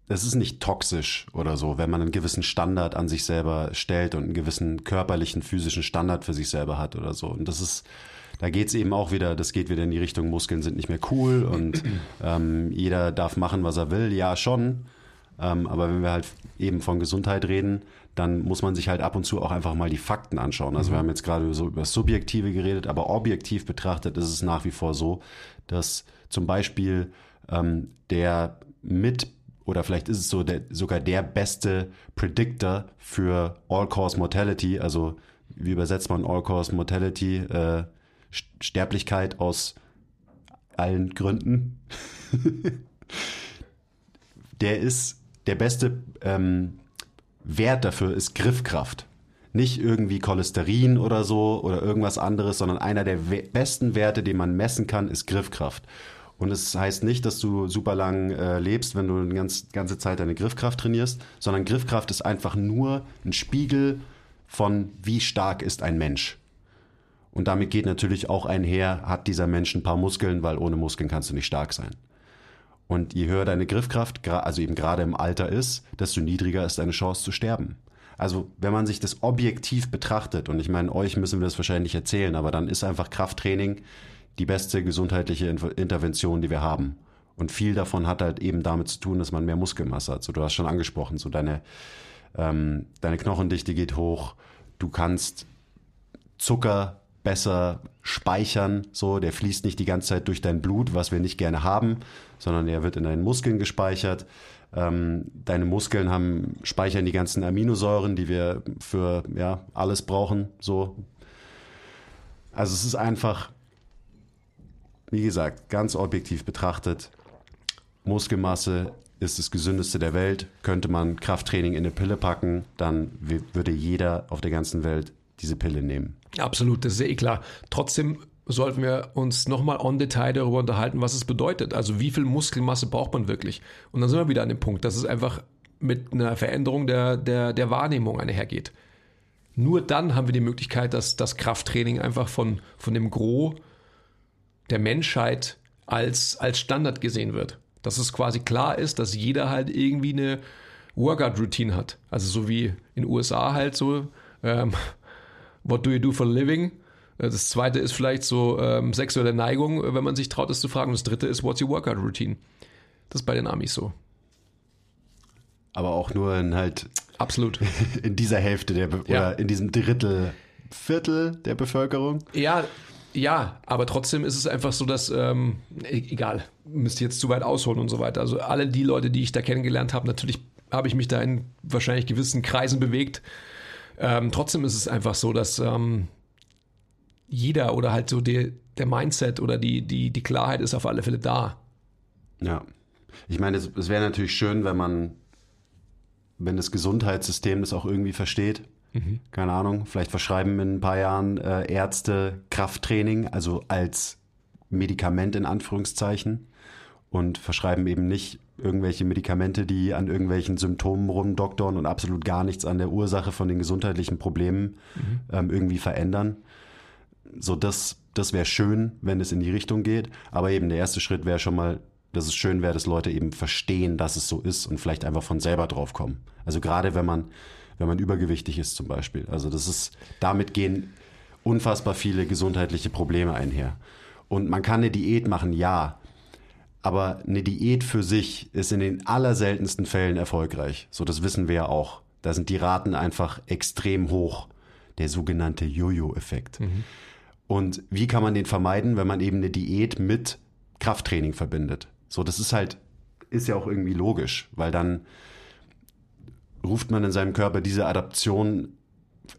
[SPEAKER 1] es ist nicht toxisch oder so, wenn man einen gewissen Standard an sich selber stellt und einen gewissen körperlichen, physischen Standard für sich selber hat oder so. Und das ist, da geht es eben auch wieder, das geht wieder in die Richtung, Muskeln sind nicht mehr cool und ähm, jeder darf machen, was er will. Ja, schon. Ähm, aber wenn wir halt eben von Gesundheit reden, dann muss man sich halt ab und zu auch einfach mal die Fakten anschauen. Also wir haben jetzt gerade so über das Subjektive geredet, aber objektiv betrachtet ist es nach wie vor so, dass zum Beispiel ähm, der mit oder vielleicht ist es so der, sogar der beste Predictor für All-Cause Mortality, also wie übersetzt man All-Cause Mortality, äh, Sterblichkeit aus allen Gründen. der ist der beste ähm, Wert dafür ist Griffkraft. Nicht irgendwie Cholesterin oder so oder irgendwas anderes, sondern einer der besten Werte, den man messen kann, ist Griffkraft. Und es heißt nicht, dass du super lang äh, lebst, wenn du eine ganz, ganze Zeit deine Griffkraft trainierst, sondern Griffkraft ist einfach nur ein Spiegel von, wie stark ist ein Mensch. Und damit geht natürlich auch einher, hat dieser Mensch ein paar Muskeln, weil ohne Muskeln kannst du nicht stark sein. Und je höher deine Griffkraft, also eben gerade im Alter ist, desto niedriger ist deine Chance zu sterben. Also wenn man sich das objektiv betrachtet, und ich meine, euch müssen wir das wahrscheinlich erzählen, aber dann ist einfach Krafttraining die beste gesundheitliche Intervention, die wir haben. Und viel davon hat halt eben damit zu tun, dass man mehr Muskelmasse hat. So, du hast schon angesprochen, so deine, ähm, deine Knochendichte geht hoch, du kannst Zucker besser speichern, so, der fließt nicht die ganze Zeit durch dein Blut, was wir nicht gerne haben, sondern er wird in deinen Muskeln gespeichert. Ähm, deine Muskeln haben, speichern die ganzen Aminosäuren, die wir für ja, alles brauchen. So. Also es ist einfach, wie gesagt, ganz objektiv betrachtet, Muskelmasse ist das gesündeste der Welt. Könnte man Krafttraining in eine Pille packen, dann würde jeder auf der ganzen Welt diese Pille nehmen.
[SPEAKER 2] Absolut, das ist ja eh klar. Trotzdem sollten wir uns nochmal on Detail darüber unterhalten, was es bedeutet. Also wie viel Muskelmasse braucht man wirklich? Und dann sind wir wieder an dem Punkt, dass es einfach mit einer Veränderung der, der, der Wahrnehmung einhergeht. Nur dann haben wir die Möglichkeit, dass das Krafttraining einfach von, von dem Gros der Menschheit als, als Standard gesehen wird. Dass es quasi klar ist, dass jeder halt irgendwie eine Workout-Routine hat. Also so wie in den USA halt so, ähm, what do you do for a living? Äh, das zweite ist vielleicht so ähm, sexuelle Neigung, äh, wenn man sich traut, das zu fragen. Und das dritte ist, what's your workout routine? Das ist bei den Amis so.
[SPEAKER 1] Aber auch nur in halt.
[SPEAKER 2] Absolut.
[SPEAKER 1] In dieser Hälfte der, Be ja. oder in diesem Drittel, Viertel der Bevölkerung.
[SPEAKER 2] Ja, ja, aber trotzdem ist es einfach so, dass, ähm, e-, egal, müsst ihr jetzt zu weit ausholen und so weiter. Also alle die Leute, die ich da kennengelernt habe, natürlich habe ich mich da in wahrscheinlich gewissen Kreisen bewegt. Ähm, trotzdem ist es einfach so, dass ähm, jeder oder halt so die, der Mindset oder die, die, die Klarheit ist auf alle Fälle da.
[SPEAKER 1] Ja. Ich meine, es, es wäre natürlich schön, wenn man, wenn das Gesundheitssystem das auch irgendwie versteht Mhm. Keine Ahnung, vielleicht verschreiben in ein paar Jahren äh, Ärzte Krafttraining, also als Medikament in Anführungszeichen und verschreiben eben nicht irgendwelche Medikamente, die an irgendwelchen Symptomen rumdoktern und absolut gar nichts an der Ursache von den gesundheitlichen Problemen mhm. ähm, irgendwie verändern. So, das, das wäre schön, wenn es in die Richtung geht. Aber eben der erste Schritt wäre schon mal, dass es schön wäre, dass Leute eben verstehen, dass es so ist und vielleicht einfach von selber drauf kommen. Also gerade wenn man wenn man übergewichtig ist zum Beispiel. Also das ist, damit gehen unfassbar viele gesundheitliche Probleme einher. Und man kann eine Diät machen, ja. Aber eine Diät für sich ist in den allerseltensten Fällen erfolgreich. So, das wissen wir ja auch. Da sind die Raten einfach extrem hoch. Der sogenannte Jojo-Effekt. Mhm. Und wie kann man den vermeiden, wenn man eben eine Diät mit Krafttraining verbindet? So, das ist halt, ist ja auch irgendwie logisch, weil dann ruft man in seinem Körper diese Adaption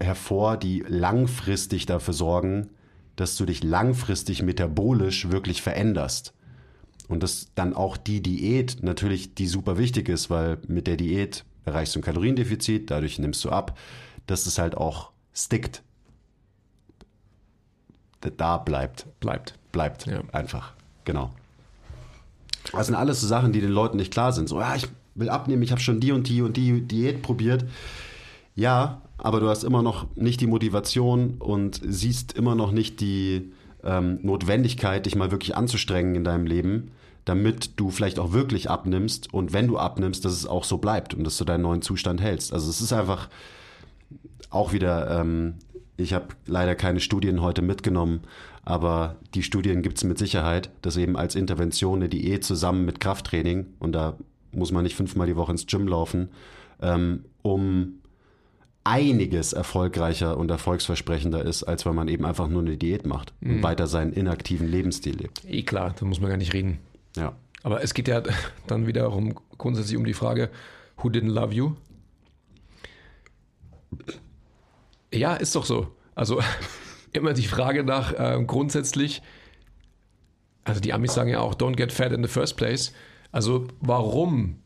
[SPEAKER 1] hervor, die langfristig dafür sorgen, dass du dich langfristig metabolisch wirklich veränderst. Und dass dann auch die Diät natürlich, die super wichtig ist, weil mit der Diät erreichst du ein Kaloriendefizit, dadurch nimmst du ab, dass es halt auch stickt. Da bleibt.
[SPEAKER 2] Bleibt.
[SPEAKER 1] Bleibt. Ja. Einfach. Genau. Das sind alles so Sachen, die den Leuten nicht klar sind. So, ja, ich will abnehmen, ich habe schon die und die und die Diät probiert. Ja, aber du hast immer noch nicht die Motivation und siehst immer noch nicht die ähm, Notwendigkeit, dich mal wirklich anzustrengen in deinem Leben, damit du vielleicht auch wirklich abnimmst und wenn du abnimmst, dass es auch so bleibt und dass du deinen neuen Zustand hältst. Also es ist einfach auch wieder, ähm, ich habe leider keine Studien heute mitgenommen, aber die Studien gibt es mit Sicherheit, dass eben als Intervention eine Diät zusammen mit Krafttraining, und da muss man nicht fünfmal die Woche ins Gym laufen, ähm, um einiges erfolgreicher und erfolgsversprechender ist, als wenn man eben einfach nur eine Diät macht und mhm. weiter seinen inaktiven Lebensstil lebt.
[SPEAKER 2] Eh klar, da muss man gar nicht reden.
[SPEAKER 1] Ja.
[SPEAKER 2] Aber es geht ja dann wiederum grundsätzlich um die Frage, who didn't love you? Ja, ist doch so. Also immer die Frage nach äh, grundsätzlich, also die Amis sagen ja auch, don't get fat in the first place. Also warum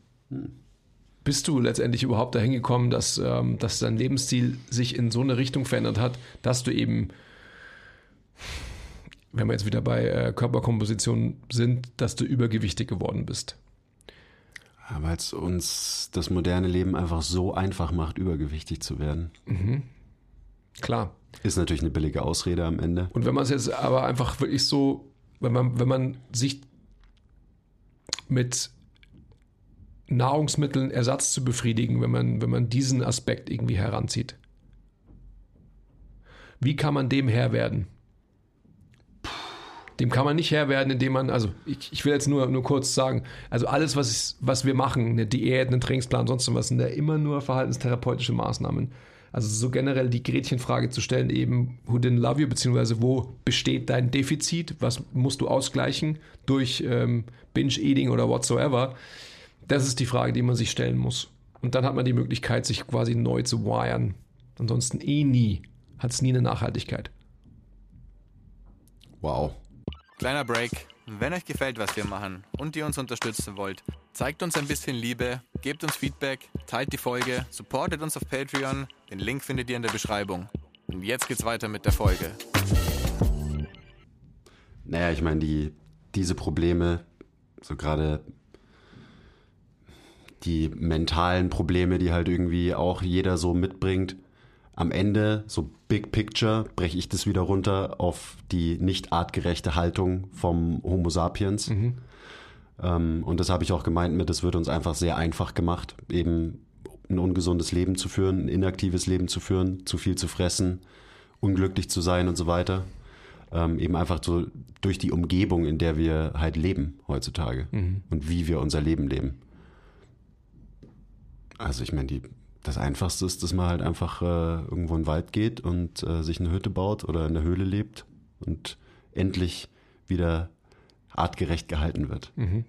[SPEAKER 2] bist du letztendlich überhaupt dahin gekommen, dass, ähm, dass dein Lebensstil sich in so eine Richtung verändert hat, dass du eben, wenn wir jetzt wieder bei äh, Körperkomposition sind, dass du übergewichtig geworden bist?
[SPEAKER 1] Ja, Weil es uns das moderne Leben einfach so einfach macht, übergewichtig zu werden.
[SPEAKER 2] Mhm. Klar.
[SPEAKER 1] Ist natürlich eine billige Ausrede am Ende.
[SPEAKER 2] Und wenn man es jetzt aber einfach wirklich so, wenn man, wenn man sich mit Nahrungsmitteln Ersatz zu befriedigen, wenn man, wenn man diesen Aspekt irgendwie heranzieht. Wie kann man dem Herr werden? Dem kann man nicht Herr werden, indem man, also ich, ich will jetzt nur, nur kurz sagen, also alles, was, was wir machen, eine Diät, einen Trainingsplan, sonst was, sind ja immer nur verhaltenstherapeutische Maßnahmen. Also so generell die Gretchenfrage zu stellen, eben, who didn't love you, beziehungsweise wo besteht dein Defizit, was musst du ausgleichen durch ähm, Binge-Eating oder whatsoever, Das ist die Frage, die man sich stellen muss. Und dann hat man die Möglichkeit, sich quasi neu zu wiren. Ansonsten eh nie. Hat es nie eine Nachhaltigkeit.
[SPEAKER 1] Wow.
[SPEAKER 3] Kleiner Break. Wenn euch gefällt, was wir machen und ihr uns unterstützen wollt, zeigt uns ein bisschen Liebe, gebt uns Feedback, teilt die Folge, supportet uns auf Patreon. Den Link findet ihr in der Beschreibung. Und jetzt geht's weiter mit der Folge.
[SPEAKER 1] Naja, ich meine, die, diese Probleme, so gerade die mentalen Probleme, die halt irgendwie auch jeder so mitbringt, am Ende, so Big Picture, breche ich das wieder runter auf die nicht artgerechte Haltung vom Homo sapiens.
[SPEAKER 2] Mhm.
[SPEAKER 1] Ähm, und das habe ich auch gemeint mit, es wird uns einfach sehr einfach gemacht, eben ein ungesundes Leben zu führen, ein inaktives Leben zu führen, zu viel zu fressen, unglücklich zu sein und so weiter. Ähm, eben einfach so durch die Umgebung, in der wir halt leben heutzutage
[SPEAKER 2] Mhm.
[SPEAKER 1] und wie wir unser Leben leben. Also ich meine, die, das Einfachste ist, dass man halt einfach äh, irgendwo in den Wald geht und äh, sich eine Hütte baut oder in der Höhle lebt und endlich wieder artgerecht gehalten wird.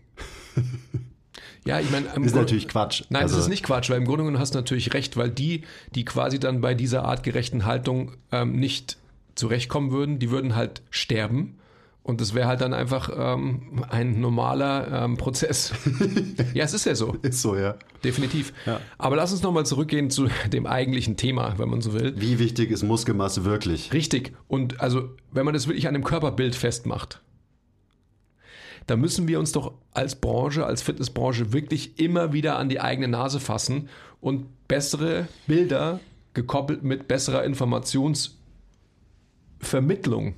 [SPEAKER 2] Ja, ich meine, im
[SPEAKER 1] Ist
[SPEAKER 2] Grund-
[SPEAKER 1] natürlich Quatsch.
[SPEAKER 2] Nein,
[SPEAKER 1] Also-
[SPEAKER 2] das ist nicht Quatsch, weil im Grunde genommen hast du natürlich recht, weil die, die quasi dann bei dieser artgerechten Haltung ähm, nicht zurechtkommen würden, die würden halt sterben. Und das wäre halt dann einfach ähm, ein normaler ähm, Prozess. ja, es ist ja so,
[SPEAKER 1] Ist so, ja.
[SPEAKER 2] definitiv.
[SPEAKER 1] Ja.
[SPEAKER 2] Aber lass uns nochmal zurückgehen zu dem eigentlichen Thema, wenn man so will.
[SPEAKER 1] Wie wichtig ist Muskelmasse wirklich?
[SPEAKER 2] Richtig. Und also, wenn man das wirklich an dem Körperbild festmacht, da müssen wir uns doch als Branche, als Fitnessbranche wirklich immer wieder an die eigene Nase fassen und bessere Bilder gekoppelt mit besserer Informationsvermittlung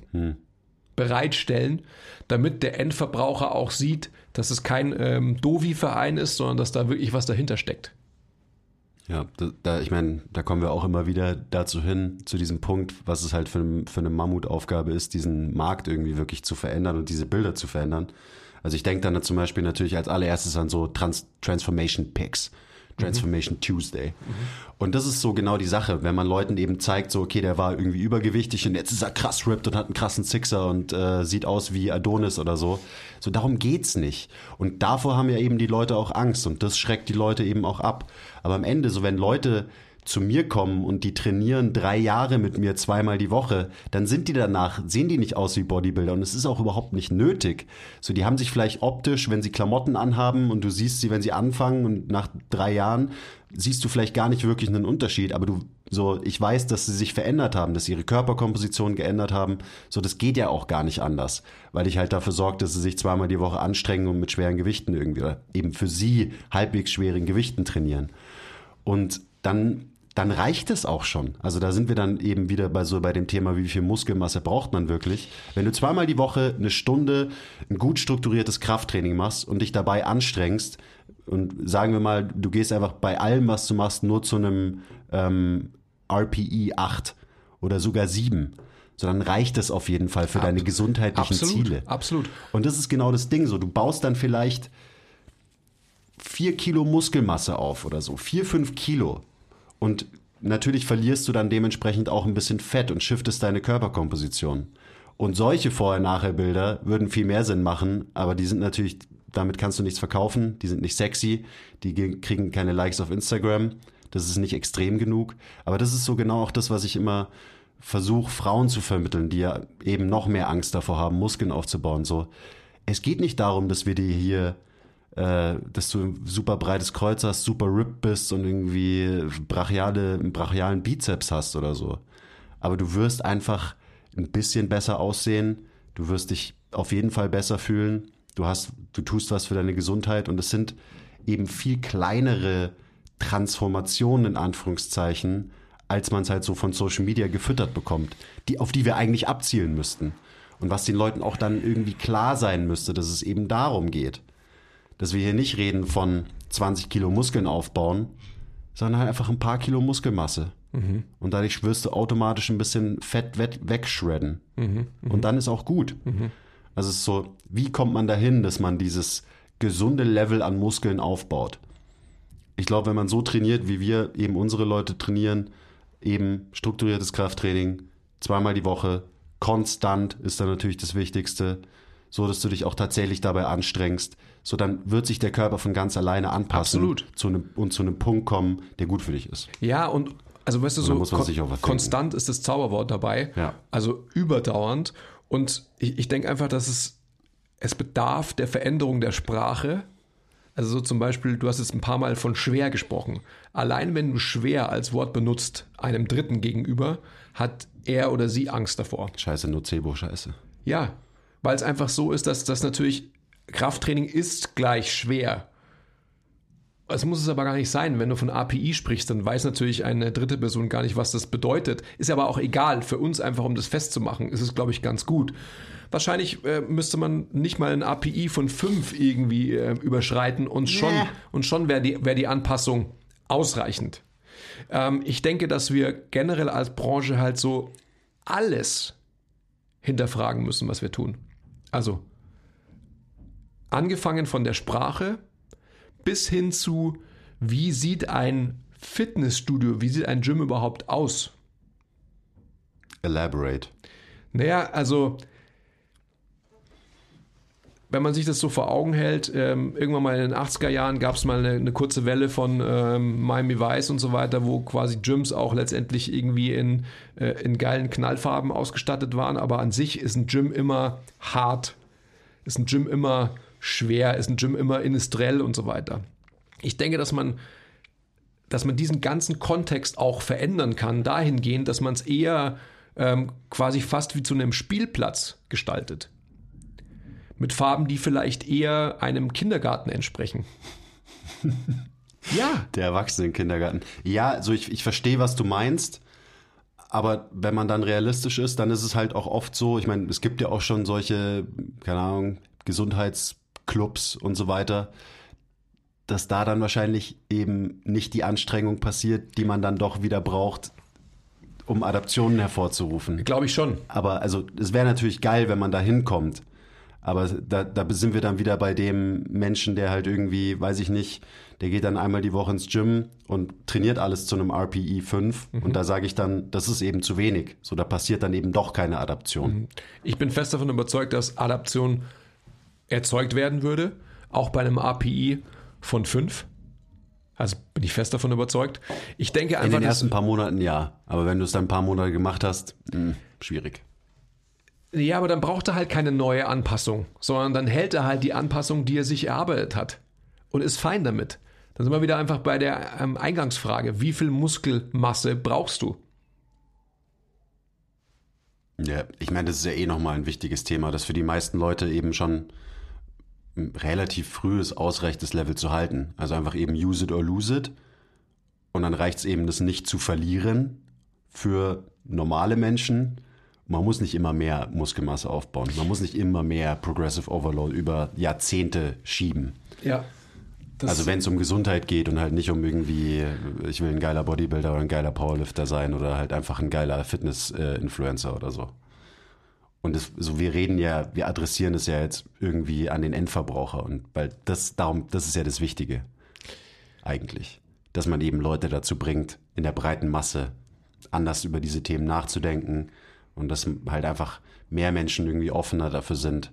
[SPEAKER 2] bereitstellen, damit der Endverbraucher auch sieht, dass es kein ähm, Dovi-Verein ist, sondern dass da wirklich was dahinter steckt.
[SPEAKER 1] Ja, da, ich meine, da kommen wir auch immer wieder dazu hin, zu diesem Punkt, was es halt für, für eine Mammutaufgabe ist, diesen Markt irgendwie wirklich zu verändern und diese Bilder zu verändern. Also ich denke dann zum Beispiel natürlich als allererstes an so Trans Transformation Picks. Transformation Tuesday. Und das ist so genau die Sache, wenn man Leuten eben zeigt, so, okay, der war irgendwie übergewichtig und jetzt ist er krass ripped und hat einen krassen Sixer und äh, sieht aus wie Adonis oder so. So, darum geht's nicht. Und davor haben ja eben die Leute auch Angst und das schreckt die Leute eben auch ab. Aber am Ende, so wenn Leute zu mir kommen und die trainieren drei Jahre mit mir zweimal die Woche, dann sind die danach, sehen die nicht aus wie Bodybuilder und es ist auch überhaupt nicht nötig. So, die haben sich vielleicht optisch, wenn sie Klamotten anhaben und du siehst sie, wenn sie anfangen und nach drei Jahren siehst du vielleicht gar nicht wirklich einen Unterschied, aber du, so, ich weiß, dass sie sich verändert haben, dass ihre Körperkomposition geändert haben. So, das geht ja auch gar nicht anders, weil ich halt dafür sorge, dass sie sich zweimal die Woche anstrengen und mit schweren Gewichten irgendwie, oder eben für sie halbwegs schweren Gewichten trainieren. Und dann, dann reicht es auch schon. Also da sind wir dann eben wieder bei so bei dem Thema, wie viel Muskelmasse braucht man wirklich. Wenn du zweimal die Woche eine Stunde ein gut strukturiertes Krafttraining machst und dich dabei anstrengst und sagen wir mal, du gehst einfach bei allem, was du machst, nur zu einem ähm, RPE 8 oder sogar 7, so dann reicht es auf jeden Fall für deine gesundheitlichen
[SPEAKER 2] Absolut,
[SPEAKER 1] Ziele.
[SPEAKER 2] absolut.
[SPEAKER 1] Und das ist genau das Ding so. Du baust dann vielleicht vier Kilo Muskelmasse auf oder so. Vier, fünf Kilo. Und natürlich verlierst du dann dementsprechend auch ein bisschen Fett und shiftest deine Körperkomposition. Und solche Vorher-Nachher-Bilder würden viel mehr Sinn machen, aber die sind natürlich, damit kannst du nichts verkaufen, die sind nicht sexy, die ge- kriegen keine Likes auf Instagram, das ist nicht extrem genug. Aber das ist so genau auch das, was ich immer versuche, Frauen zu vermitteln, die ja eben noch mehr Angst davor haben, Muskeln aufzubauen. So, es geht nicht darum, dass wir dir hier äh, dass du ein super breites Kreuz hast, super ripped bist und irgendwie brachiale, einen brachialen Bizeps hast oder so. Aber du wirst einfach ein bisschen besser aussehen, du wirst dich auf jeden Fall besser fühlen, du hast, du tust was für deine Gesundheit und es sind eben viel kleinere Transformationen in Anführungszeichen, als man es halt so von Social Media gefüttert bekommt, die, auf die wir eigentlich abzielen müssten. Und was den Leuten auch dann irgendwie klar sein müsste, dass es eben darum geht dass wir hier nicht reden von 20 Kilo Muskeln aufbauen, sondern halt einfach ein paar Kilo Muskelmasse. Und dadurch wirst du automatisch ein bisschen Fett we- wegschredden. Und dann ist auch gut. Also es ist so, wie kommt man dahin, dass man dieses gesunde Level an Muskeln aufbaut? Ich glaube, wenn man so trainiert, wie wir eben unsere Leute trainieren, eben strukturiertes Krafttraining, zweimal die Woche, konstant ist dann natürlich das Wichtigste. so dass du dich auch tatsächlich dabei anstrengst, so dann wird sich der Körper von ganz alleine anpassen
[SPEAKER 2] Absolut.
[SPEAKER 1] Zu einem, und zu einem Punkt kommen, der gut für dich ist.
[SPEAKER 2] Ja, und also weißt du, so kon konstant ist das Zauberwort dabei.
[SPEAKER 1] Ja.
[SPEAKER 2] Also überdauernd. Und ich, ich denke einfach, dass es, es bedarf der Veränderung der Sprache. Also so zum Beispiel, du hast jetzt ein paar Mal von schwer gesprochen. Allein wenn du schwer als Wort benutzt, einem Dritten gegenüber, hat er oder sie Angst davor.
[SPEAKER 1] Scheiße, Nocebo-Scheiße.
[SPEAKER 2] Ja, weil es einfach so ist, dass das natürlich Krafttraining ist gleich schwer. Es muss es aber gar nicht sein. Wenn du von API sprichst, dann weiß natürlich eine dritte Person gar nicht, was das bedeutet. Ist aber auch egal. Für uns einfach, um das festzumachen, ist es, glaube ich, ganz gut. Wahrscheinlich äh, müsste man nicht mal ein API von 5 irgendwie äh, überschreiten und schon,
[SPEAKER 1] Nee.
[SPEAKER 2] und schon wäre die, wär die Anpassung ausreichend. Ähm, ich denke, dass wir generell als Branche halt so alles hinterfragen müssen, was wir tun. Also angefangen von der Sprache bis hin zu, wie sieht ein Fitnessstudio, wie sieht ein Gym überhaupt aus?
[SPEAKER 1] Elaborate.
[SPEAKER 2] Naja, also wenn man sich das so vor Augen hält, ähm, irgendwann mal in den 80er Jahren gab es mal eine, eine kurze Welle von ähm, Miami Vice und so weiter, wo quasi Gyms auch letztendlich irgendwie in, äh, in geilen Knallfarben ausgestattet waren. Aber an sich ist ein Gym immer hart, ist ein Gym immer schwer, ist ein Gym immer industriell und so weiter. Ich denke, dass man dass man diesen ganzen Kontext auch verändern kann, dahingehend, dass man es eher ähm, quasi fast wie zu einem Spielplatz gestaltet. Mit Farben, die vielleicht eher einem Kindergarten entsprechen. ja,
[SPEAKER 1] Der Erwachsenen-Kindergarten. Ja, also ich, ich verstehe, was du meinst. Aber wenn man dann realistisch ist, dann ist es halt auch oft so, ich meine, es gibt ja auch schon solche, keine Ahnung, Gesundheitsclubs und so weiter, dass da dann wahrscheinlich eben nicht die Anstrengung passiert, die man dann doch wieder braucht, um Adaptionen hervorzurufen.
[SPEAKER 2] glaube ich schon.
[SPEAKER 1] Aber also es wäre natürlich geil, wenn man da hinkommt. Aber da, da sind wir dann wieder bei dem Menschen, der halt irgendwie, weiß ich nicht, der geht dann einmal die Woche ins Gym und trainiert alles zu einem RPE 5. Und da sage ich dann, das ist eben zu wenig. So, da passiert dann eben doch keine Adaption.
[SPEAKER 2] Ich bin fest davon überzeugt, dass Adaption erzeugt werden würde, auch bei einem API von 5. Also bin ich fest davon überzeugt. Ich denke
[SPEAKER 1] In
[SPEAKER 2] einfach,
[SPEAKER 1] den
[SPEAKER 2] dass,
[SPEAKER 1] ersten paar Monaten ja. Aber wenn du es dann ein paar Monate gemacht hast, mh, schwierig.
[SPEAKER 2] ja, aber dann braucht er halt keine neue Anpassung, sondern dann hält er halt die Anpassung, die er sich erarbeitet hat und ist fein damit. Dann sind wir wieder einfach bei der ähm, Eingangsfrage. Wie viel Muskelmasse brauchst du?
[SPEAKER 1] Ja, ich meine, das ist ja eh nochmal ein wichtiges Thema, dass für die meisten Leute eben schon relativ frühes ausreicht, das Level zu halten. Also einfach eben use it or lose it. Und dann reicht es eben, das nicht zu verlieren für normale Menschen. Man muss nicht immer mehr Muskelmasse aufbauen. Man muss nicht immer mehr Progressive Overload über Jahrzehnte schieben.
[SPEAKER 2] Ja.
[SPEAKER 1] Also wenn es um Gesundheit geht und halt nicht um irgendwie, ich will ein geiler Bodybuilder oder ein geiler Powerlifter sein oder halt einfach ein geiler Fitness-Influencer oder so. Und das, so wir reden ja, wir adressieren es ja jetzt irgendwie an den Endverbraucher. Und weil das darum, das ist ja das Wichtige eigentlich, dass man eben Leute dazu bringt, in der breiten Masse anders über diese Themen nachzudenken. Und dass halt einfach mehr Menschen irgendwie offener dafür sind,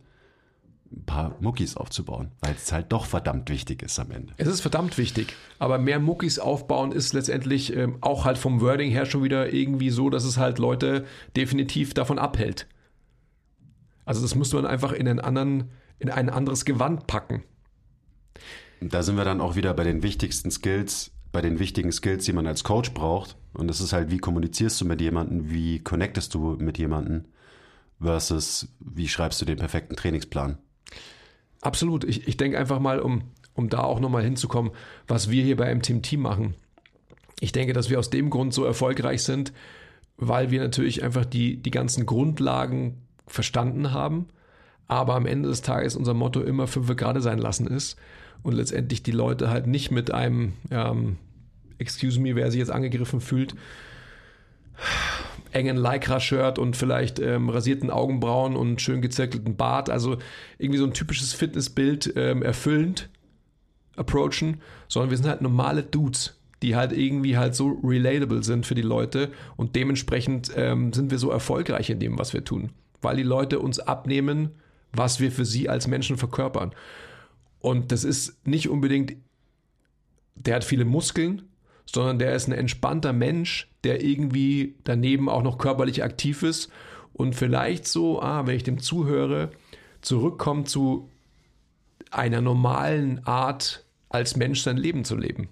[SPEAKER 1] ein paar Muckis aufzubauen, weil es halt doch verdammt wichtig ist am Ende.
[SPEAKER 2] Es ist verdammt wichtig, aber mehr Muckis aufbauen ist letztendlich ähm, auch halt vom Wording her schon wieder irgendwie so, dass es halt Leute definitiv davon abhält. Also das müsste man einfach in einen anderen, in ein anderes Gewand packen.
[SPEAKER 1] Und da sind wir dann auch wieder bei den wichtigsten Skills, bei den wichtigen Skills, die man als Coach braucht. Und das ist halt, wie kommunizierst du mit jemandem, wie connectest du mit jemandem versus wie schreibst du den perfekten Trainingsplan.
[SPEAKER 2] Absolut. Ich, ich denke einfach mal, um, um da auch nochmal hinzukommen, was wir hier bei MTM Team machen. Ich denke, dass wir aus dem Grund so erfolgreich sind, weil wir natürlich einfach die, die ganzen Grundlagen verstanden haben, aber am Ende des Tages unser Motto immer fünf gerade sein lassen ist. Und letztendlich die Leute halt nicht mit einem, ähm, excuse me, wer sich jetzt angegriffen fühlt, engen Lycra-Shirt und vielleicht ähm, rasierten Augenbrauen und schön gezirkelten Bart, also irgendwie so ein typisches Fitnessbild ähm, erfüllend approachen, sondern wir sind halt normale Dudes, die halt irgendwie halt so relatable sind für die Leute und dementsprechend ähm, sind wir so erfolgreich in dem, was wir tun, weil die Leute uns abnehmen, was wir für sie als Menschen verkörpern. Und das ist nicht unbedingt, der hat viele Muskeln, sondern der ist ein entspannter Mensch, der irgendwie daneben auch noch körperlich aktiv ist und vielleicht so, ah, wenn ich dem zuhöre, zurückkommt zu einer normalen Art, als Mensch sein Leben zu leben.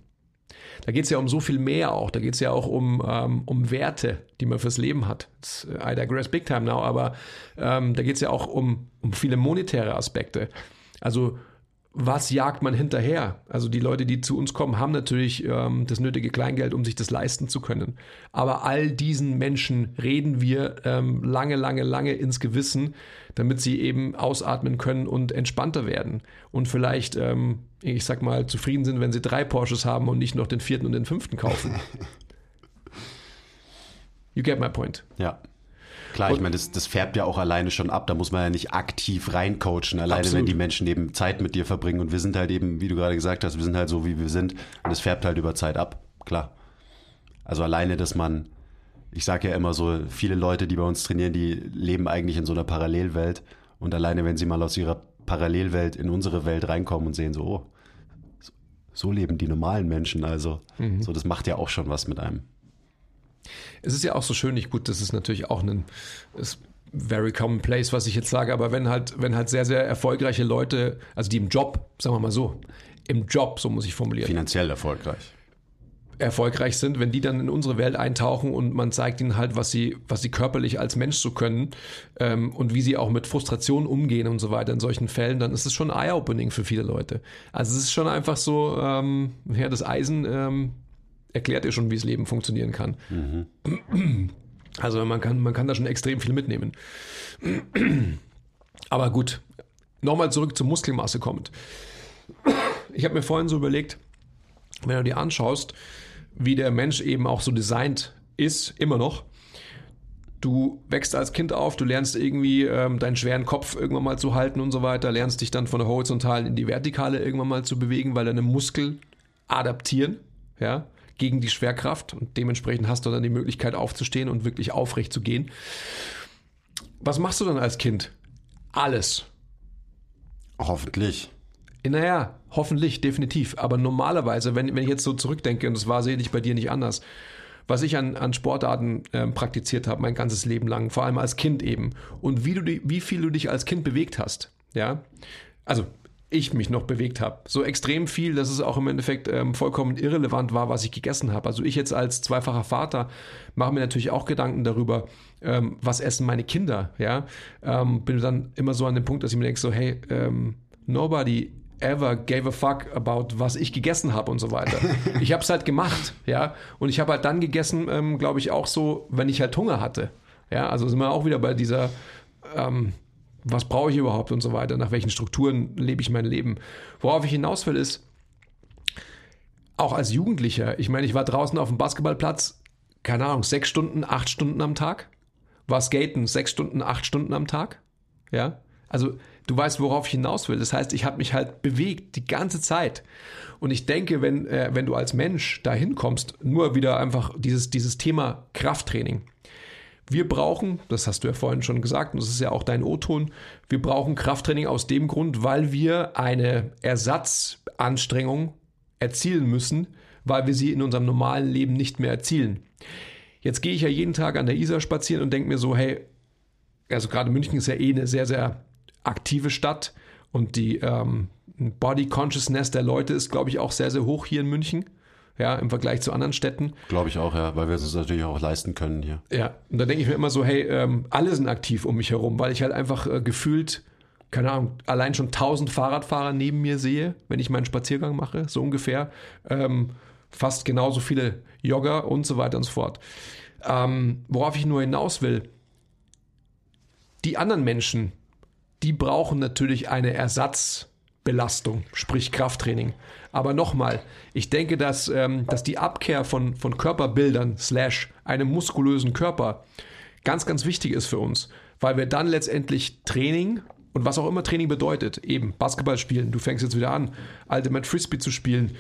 [SPEAKER 2] Da geht es ja um so viel mehr auch. Da geht es ja auch um, ähm, um Werte, die man fürs Leben hat. I digress big time now, aber ähm, da geht es ja auch um, um viele monetäre Aspekte. Also was jagt man hinterher? Also die Leute, die zu uns kommen, haben natürlich ähm, das nötige Kleingeld, um sich das leisten zu können. Aber all diesen Menschen reden wir ähm, lange, lange, lange ins Gewissen, damit sie eben ausatmen können und entspannter werden. Und vielleicht, ähm, ich sag mal, zufrieden sind, wenn sie drei Porsches haben und nicht noch den vierten und den fünften kaufen. you get my point.
[SPEAKER 1] Ja. Klar, ich meine, das, das färbt ja auch alleine schon ab. Da muss man ja nicht aktiv reincoachen. Alleine, Absolut. wenn die Menschen eben Zeit mit dir verbringen. Und wir sind halt eben, wie du gerade gesagt hast, wir sind halt so, wie wir sind. Und es färbt halt über Zeit ab. Klar. Also alleine, dass man, ich sage ja immer so, viele Leute, die bei uns trainieren, die leben eigentlich in so einer Parallelwelt. Und alleine, wenn sie mal aus ihrer Parallelwelt in unsere Welt reinkommen und sehen so, oh, so leben die normalen Menschen. Also, mhm. so, das macht ja auch schon was mit einem.
[SPEAKER 2] Es ist ja auch so schön, nicht gut, das ist natürlich auch ein ist very commonplace, was ich jetzt sage, aber wenn halt, wenn halt sehr, sehr erfolgreiche Leute, also die im Job, sagen wir mal so, im Job, so muss ich formulieren.
[SPEAKER 1] Finanziell erfolgreich.
[SPEAKER 2] Erfolgreich sind, wenn die dann in unsere Welt eintauchen und man zeigt ihnen halt, was sie, was sie körperlich als Mensch so können ähm, und wie sie auch mit Frustration umgehen und so weiter in solchen Fällen, dann ist es schon eye-opening für viele Leute. Also es ist schon einfach so, ähm, ja, das Eisen ähm, erklärt ihr schon, wie das Leben funktionieren kann. Mhm. Also man kann, man kann da schon extrem viel mitnehmen. Aber gut, nochmal zurück zur Muskelmasse kommt. Ich habe mir vorhin so überlegt, wenn du dir anschaust, wie der Mensch eben auch so designt ist, immer noch. Du wächst als Kind auf, du lernst irgendwie ähm, deinen schweren Kopf irgendwann mal zu halten und so weiter, lernst dich dann von der horizontalen in die vertikale irgendwann mal zu bewegen, weil deine Muskeln adaptieren. Ja, gegen die Schwerkraft und dementsprechend hast du dann die Möglichkeit aufzustehen und wirklich aufrecht zu gehen. Was machst du dann als Kind? Alles.
[SPEAKER 1] Hoffentlich.
[SPEAKER 2] Naja, hoffentlich, definitiv. Aber normalerweise, wenn, wenn ich jetzt so zurückdenke, und das war sicherlich bei dir nicht anders, was ich an, an Sportarten äh, praktiziert habe, mein ganzes Leben lang, vor allem als Kind eben, und wie, du, wie viel du dich als Kind bewegt hast, ja. Also ich mich noch bewegt habe. So extrem viel, dass es auch im Endeffekt ähm, vollkommen irrelevant war, was ich gegessen habe. Also ich jetzt als zweifacher Vater mache mir natürlich auch Gedanken darüber, ähm, was essen meine Kinder. Ja, ähm, bin dann immer so an dem Punkt, dass ich mir denke so, hey, ähm, nobody ever gave a fuck about was ich gegessen habe und so weiter. Ich habe es halt gemacht, ja, und ich habe halt dann gegessen, ähm, glaube ich auch so, wenn ich halt Hunger hatte. Ja, also sind wir auch wieder bei dieser ähm, was brauche ich überhaupt und so weiter, nach welchen Strukturen lebe ich mein Leben. Worauf ich hinaus will, ist, auch als Jugendlicher, ich meine, ich war draußen auf dem Basketballplatz, keine Ahnung, sechs Stunden, acht Stunden am Tag. War Skaten sechs Stunden, acht Stunden am Tag. Ja, also du weißt, worauf ich hinaus will. Das heißt, ich habe mich halt bewegt die ganze Zeit. Und ich denke, wenn, äh, wenn du als Mensch dahin kommst, nur wieder einfach dieses, dieses Thema Krafttraining. Wir brauchen, das hast du ja vorhin schon gesagt, und das ist ja auch dein O-Ton, wir brauchen Krafttraining aus dem Grund, weil wir eine Ersatzanstrengung erzielen müssen, weil wir sie in unserem normalen Leben nicht mehr erzielen. Jetzt gehe ich ja jeden Tag an der Isar spazieren und denke mir so, hey, also gerade München ist ja eh eine sehr, sehr aktive Stadt und die ähm, Body Consciousness der Leute ist, glaube ich, auch sehr, sehr hoch hier in München ja, im Vergleich zu anderen Städten.
[SPEAKER 1] Glaube ich auch, ja, weil wir es uns natürlich auch leisten können hier.
[SPEAKER 2] Ja, und da denke ich mir immer so, hey, ähm, alle sind aktiv um mich herum, weil ich halt einfach äh, gefühlt, keine Ahnung, allein schon 1000 Fahrradfahrer neben mir sehe, wenn ich meinen Spaziergang mache, so ungefähr. Ähm, fast genauso viele Jogger und so weiter und so fort. Ähm, worauf ich nur hinaus will, die anderen Menschen, die brauchen natürlich eine Ersatzbelastung, sprich Krafttraining. Aber nochmal, ich denke, dass, ähm, dass die Abkehr von, von Körperbildern slash einem muskulösen Körper ganz, ganz wichtig ist für uns, weil wir dann letztendlich Training und was auch immer Training bedeutet, eben Basketball spielen, du fängst jetzt wieder an, Ultimate Frisbee zu spielen,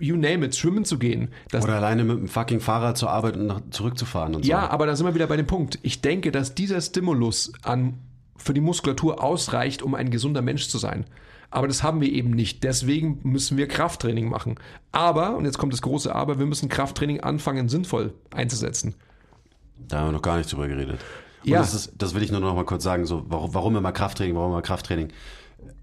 [SPEAKER 2] you name it, schwimmen zu gehen.
[SPEAKER 1] Oder alleine mit dem fucking Fahrrad zur Arbeit und zurückzufahren und
[SPEAKER 2] so. Ja, aber da sind wir wieder bei dem Punkt. Ich denke, dass dieser Stimulus an für die Muskulatur ausreicht, um ein gesunder Mensch zu sein. Aber das haben wir eben nicht. Deswegen müssen wir Krafttraining machen. Aber, und jetzt kommt das große Aber, wir müssen Krafttraining anfangen, sinnvoll einzusetzen.
[SPEAKER 1] Da haben wir noch gar nicht drüber geredet. Und
[SPEAKER 2] Ja.
[SPEAKER 1] das, ist, das will ich nur noch mal kurz sagen. So, warum, warum immer Krafttraining, warum immer Krafttraining?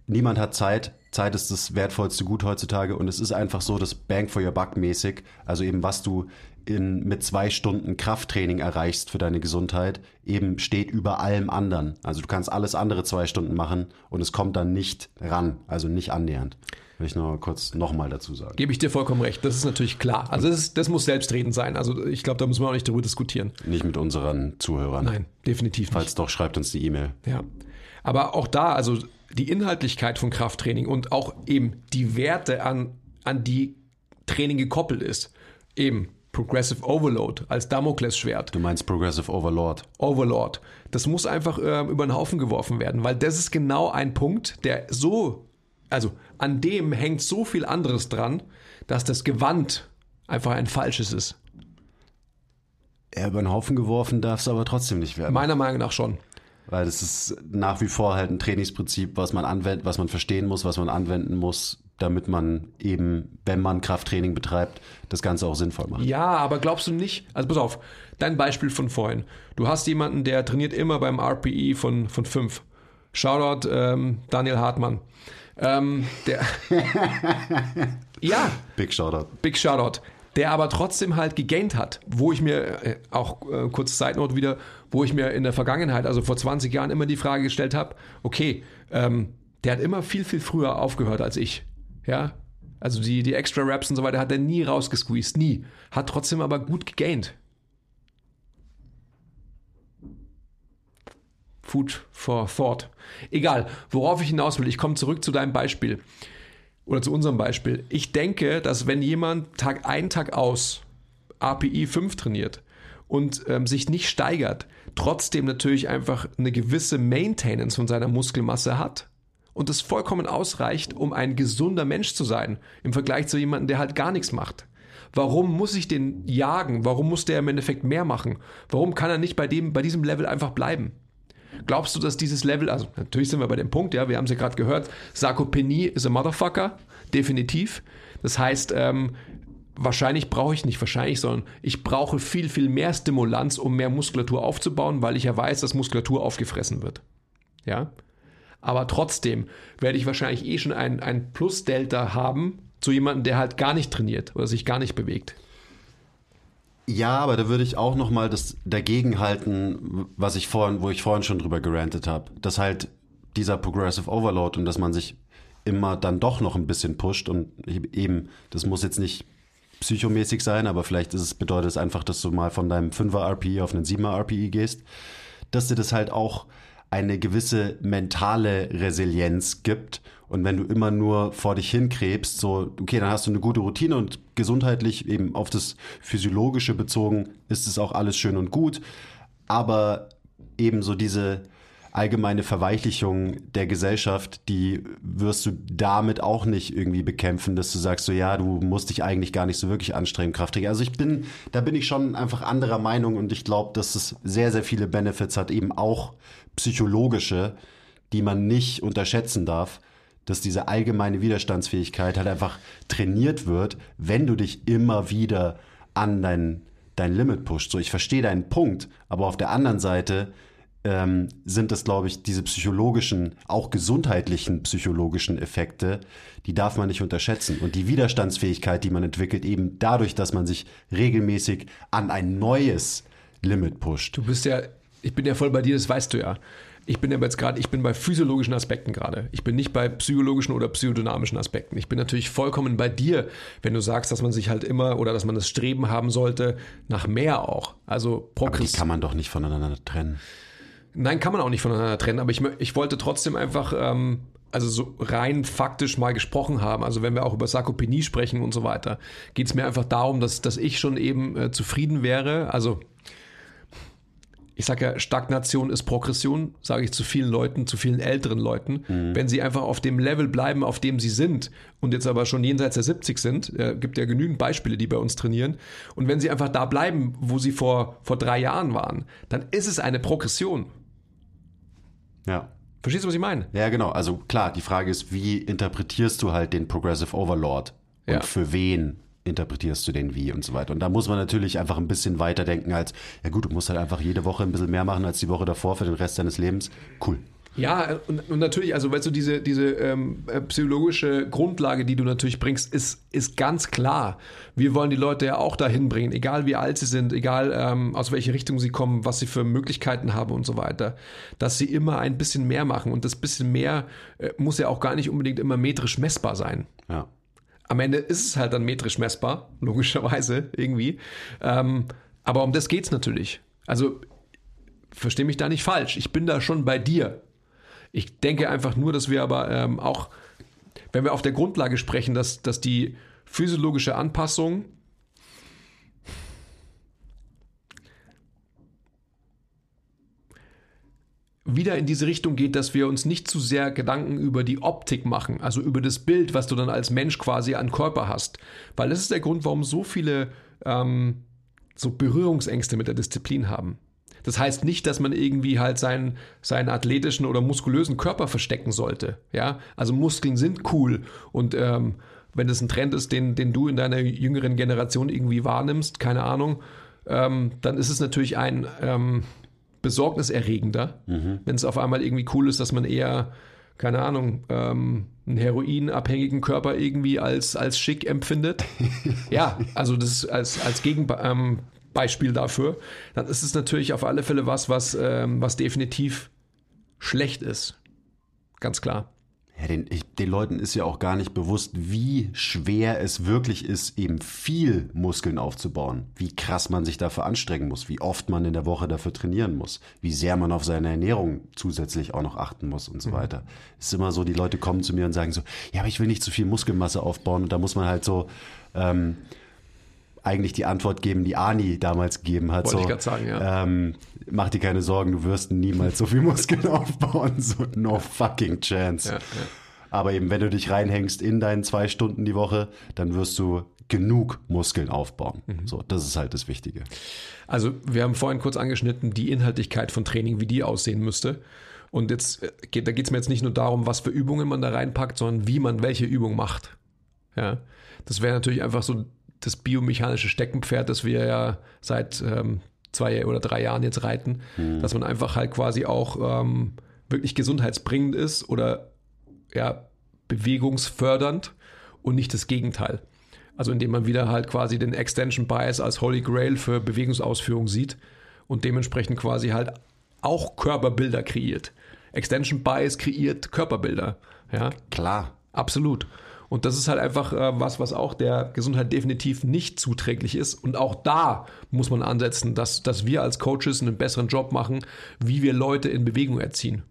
[SPEAKER 1] Niemand hat Zeit. Zeit ist das wertvollste Gut heutzutage. Und es ist einfach so, dass Bang for your Buck mäßig, also eben was du in, mit zwei Stunden Krafttraining erreichst für deine Gesundheit, eben steht über allem anderen. Also du kannst alles andere zwei Stunden machen und es kommt dann nicht ran, also nicht annähernd. Will ich noch mal kurz nochmal dazu sagen.
[SPEAKER 2] Gebe ich dir vollkommen recht. Das ist natürlich klar. Also das, ist, das muss selbstredend sein. Also ich glaube, da müssen wir auch nicht darüber diskutieren.
[SPEAKER 1] Nicht mit unseren Zuhörern.
[SPEAKER 2] Nein, definitiv nicht.
[SPEAKER 1] Falls doch, schreibt uns die E-Mail.
[SPEAKER 2] Ja. Aber auch da, also die Inhaltlichkeit von Krafttraining und auch eben die Werte, an, an die Training gekoppelt ist. Eben Progressive Overload als Damoklesschwert,
[SPEAKER 1] Du meinst Progressive Overlord.
[SPEAKER 2] Overlord. Das muss einfach äh, über den Haufen geworfen werden, weil das ist genau ein Punkt, der so, also an dem hängt so viel anderes dran, dass das Gewand einfach ein falsches ist.
[SPEAKER 1] Ja, über den Haufen geworfen darf es aber trotzdem nicht werden.
[SPEAKER 2] Meiner Meinung nach schon.
[SPEAKER 1] Weil das ist nach wie vor halt ein Trainingsprinzip, was man anwendet, was man verstehen muss, was man anwenden muss, damit man eben, wenn man Krafttraining betreibt, das Ganze auch sinnvoll macht.
[SPEAKER 2] Ja, aber glaubst du nicht? Also pass auf, dein Beispiel von vorhin. Du hast jemanden, der trainiert immer beim RPE von, von 5. Shoutout ähm, Daniel Hartmann. Ähm, der ja,
[SPEAKER 1] Big Shoutout.
[SPEAKER 2] Big Shoutout. Der aber trotzdem halt gegaint hat, wo ich mir, äh, auch äh, kurze Side Note wieder, wo ich mir in der Vergangenheit, also vor 20 Jahren, immer die Frage gestellt habe, okay, ähm, der hat immer viel, viel früher aufgehört als ich. Ja, also die, die extra Raps und so weiter hat er nie rausgesqueezed, nie. Hat trotzdem aber gut gegaint. Food for thought. Egal, worauf ich hinaus will, ich komme zurück zu deinem Beispiel oder zu unserem Beispiel. Ich denke, dass wenn jemand Tag ein, Tag aus API 5 trainiert und ähm, sich nicht steigert, trotzdem natürlich einfach eine gewisse Maintenance von seiner Muskelmasse hat und es vollkommen ausreicht, um ein gesunder Mensch zu sein, im Vergleich zu jemandem, der halt gar nichts macht. Warum muss ich den jagen? Warum muss der im Endeffekt mehr machen? Warum kann er nicht bei, dem, bei diesem Level einfach bleiben? Glaubst du, dass dieses Level, also natürlich sind wir bei dem Punkt, ja, wir haben es ja gerade gehört, Sarkopenie ist a motherfucker, definitiv. Das heißt, ähm, wahrscheinlich brauche ich nicht wahrscheinlich, sondern ich brauche viel, viel mehr Stimulanz, um mehr Muskulatur aufzubauen, weil ich ja weiß, dass Muskulatur aufgefressen wird. Ja. Aber trotzdem werde ich wahrscheinlich eh schon ein, ein Plus-Delta haben zu jemandem, der halt gar nicht trainiert oder sich gar nicht bewegt.
[SPEAKER 1] Ja, aber da würde ich auch noch mal das dagegen halten, was ich vorhin, wo ich vorhin schon drüber gerantet habe, dass halt dieser Progressive Overload und dass man sich immer dann doch noch ein bisschen pusht und eben, das muss jetzt nicht psychomäßig sein, aber vielleicht ist es, bedeutet es einfach, dass du mal von deinem 5er RPI auf einen 7er RPI gehst, dass dir das halt auch eine gewisse mentale Resilienz gibt. Und wenn du immer nur vor dich hinkrebst, so, okay, dann hast du eine gute Routine und gesundheitlich eben auf das Physiologische bezogen, ist es auch alles schön und gut. Aber eben so diese allgemeine Verweichlichung der Gesellschaft, die wirst du damit auch nicht irgendwie bekämpfen, dass du sagst so, ja, du musst dich eigentlich gar nicht so wirklich anstrengen, Kraftträger. Also ich bin, da bin ich schon einfach anderer Meinung und ich glaube, dass es sehr, sehr viele Benefits hat, eben auch psychologische, die man nicht unterschätzen darf, dass diese allgemeine Widerstandsfähigkeit halt einfach trainiert wird, wenn du dich immer wieder an dein, dein Limit pusht. So, ich verstehe deinen Punkt, aber auf der anderen Seite ähm, sind das, glaube ich, diese psychologischen, auch gesundheitlichen psychologischen Effekte, die darf man nicht unterschätzen. Und die Widerstandsfähigkeit, die man entwickelt, eben dadurch, dass man sich regelmäßig an ein neues Limit pusht.
[SPEAKER 2] Du bist ja, ich bin ja voll bei dir, das weißt du ja. Ich bin aber jetzt gerade, ich bin bei physiologischen Aspekten gerade. Ich bin nicht bei psychologischen oder psychodynamischen Aspekten. Ich bin natürlich vollkommen bei dir, wenn du sagst, dass man sich halt immer oder dass man das Streben haben sollte nach mehr auch. Also
[SPEAKER 1] Aber die
[SPEAKER 2] Progress.
[SPEAKER 1] kann man doch nicht voneinander trennen.
[SPEAKER 2] Nein, kann man auch nicht voneinander trennen, aber ich, ich wollte trotzdem einfach, ähm, also so rein faktisch mal gesprochen haben. Also wenn wir auch über Sarkopenie sprechen und so weiter, geht es mir einfach darum, dass, dass ich schon eben äh, zufrieden wäre. Also ich sage ja, Stagnation ist Progression, sage ich zu vielen Leuten, zu vielen älteren Leuten. Wenn sie einfach auf dem Level bleiben, auf dem sie sind und jetzt aber schon jenseits der 70 sind, äh, gibt ja genügend Beispiele, die bei uns trainieren. Und wenn sie einfach da bleiben, wo sie vor, vor drei Jahren waren, dann ist es eine Progression.
[SPEAKER 1] Ja.
[SPEAKER 2] Verstehst du, was ich meine?
[SPEAKER 1] Ja, genau. Also klar, die Frage ist, wie interpretierst du halt den Progressive Overlord? Und
[SPEAKER 2] Ja.
[SPEAKER 1] für wen interpretierst du den wie und so weiter? Und da muss man natürlich einfach ein bisschen weiter denken als, ja gut, du musst halt einfach jede Woche ein bisschen mehr machen als die Woche davor für den Rest deines Lebens. Cool.
[SPEAKER 2] Ja, und, und natürlich, also weißt du, diese, diese ähm, äh, psychologische Grundlage, die du natürlich bringst, ist, ist ganz klar. Wir wollen die Leute ja auch dahin bringen, egal wie alt sie sind, egal ähm, aus welche Richtung sie kommen, was sie für Möglichkeiten haben und so weiter, dass sie immer ein bisschen mehr machen. Und das bisschen mehr äh, muss ja auch gar nicht unbedingt immer metrisch messbar sein.
[SPEAKER 1] Ja.
[SPEAKER 2] Am Ende ist es halt dann metrisch messbar, logischerweise irgendwie. Ähm, aber um das geht's natürlich. Also verstehe mich da nicht falsch. Ich bin da schon bei dir. Ich denke einfach nur, dass wir aber ähm, auch, wenn wir auf der Grundlage sprechen, dass, dass die physiologische Anpassung wieder in diese Richtung geht, dass wir uns nicht zu sehr Gedanken über die Optik machen, also über das Bild, was du dann als Mensch quasi an Körper hast. Weil das ist der Grund, warum so viele ähm, so Berührungsängste mit der Disziplin haben. Das heißt nicht, dass man irgendwie halt seinen, seinen athletischen oder muskulösen Körper verstecken sollte. Ja, also Muskeln sind cool und ähm, wenn das ein Trend ist, den, den du in deiner jüngeren Generation irgendwie wahrnimmst, keine Ahnung, ähm, dann ist es natürlich ein ähm, besorgniserregender, wenn es auf einmal irgendwie cool ist, dass man eher, keine Ahnung, ähm, einen heroinabhängigen Körper irgendwie als, als schick empfindet. ja, also das ist als, als Gegenbeispiel ähm, dafür, dann ist es natürlich auf alle Fälle was, was, ähm, was definitiv schlecht ist. Ganz klar.
[SPEAKER 1] Ja, den, ich, den Leuten ist ja auch gar nicht bewusst, wie schwer es wirklich ist, eben viel Muskeln aufzubauen. Wie krass man sich dafür anstrengen muss, wie oft man in der Woche dafür trainieren muss, wie sehr man auf seine Ernährung zusätzlich auch noch achten muss und so weiter. Es ist immer so, die Leute kommen zu mir und sagen so, ja, aber ich will nicht zu viel Muskelmasse aufbauen. Und da muss man halt so ähm, eigentlich die Antwort geben, die Ani damals gegeben hat.
[SPEAKER 2] Wollte
[SPEAKER 1] so,
[SPEAKER 2] ich sagen, ja.
[SPEAKER 1] ähm, mach dir keine Sorgen, du wirst niemals so viel Muskeln aufbauen. So, no fucking chance.
[SPEAKER 2] Ja, ja.
[SPEAKER 1] Aber eben, wenn du dich reinhängst in deinen zwei Stunden die Woche, dann wirst du genug Muskeln aufbauen.
[SPEAKER 2] Mhm.
[SPEAKER 1] So, das ist halt das Wichtige.
[SPEAKER 2] Also wir haben vorhin kurz angeschnitten, die Inhaltlichkeit von Training, wie die aussehen müsste. Und jetzt äh, geht, da geht es mir jetzt nicht nur darum, was für Übungen man da reinpackt, sondern wie man welche Übung macht. Ja, das wäre natürlich einfach so das biomechanische Steckenpferd, das wir ja seit ähm, zwei oder drei Jahren jetzt reiten, dass man einfach halt quasi auch ähm, wirklich gesundheitsbringend ist oder ja, bewegungsfördernd und nicht das Gegenteil. Also indem man wieder halt quasi den Extension Bias als Holy Grail für Bewegungsausführung sieht und dementsprechend quasi halt auch Körperbilder kreiert. Extension Bias kreiert Körperbilder. Ja,
[SPEAKER 1] Klar.
[SPEAKER 2] absolut. Und das ist halt einfach äh, was, was auch der Gesundheit definitiv nicht zuträglich ist. Und auch da muss man ansetzen, dass, dass wir als Coaches einen besseren Job machen, wie wir Leute in Bewegung erziehen.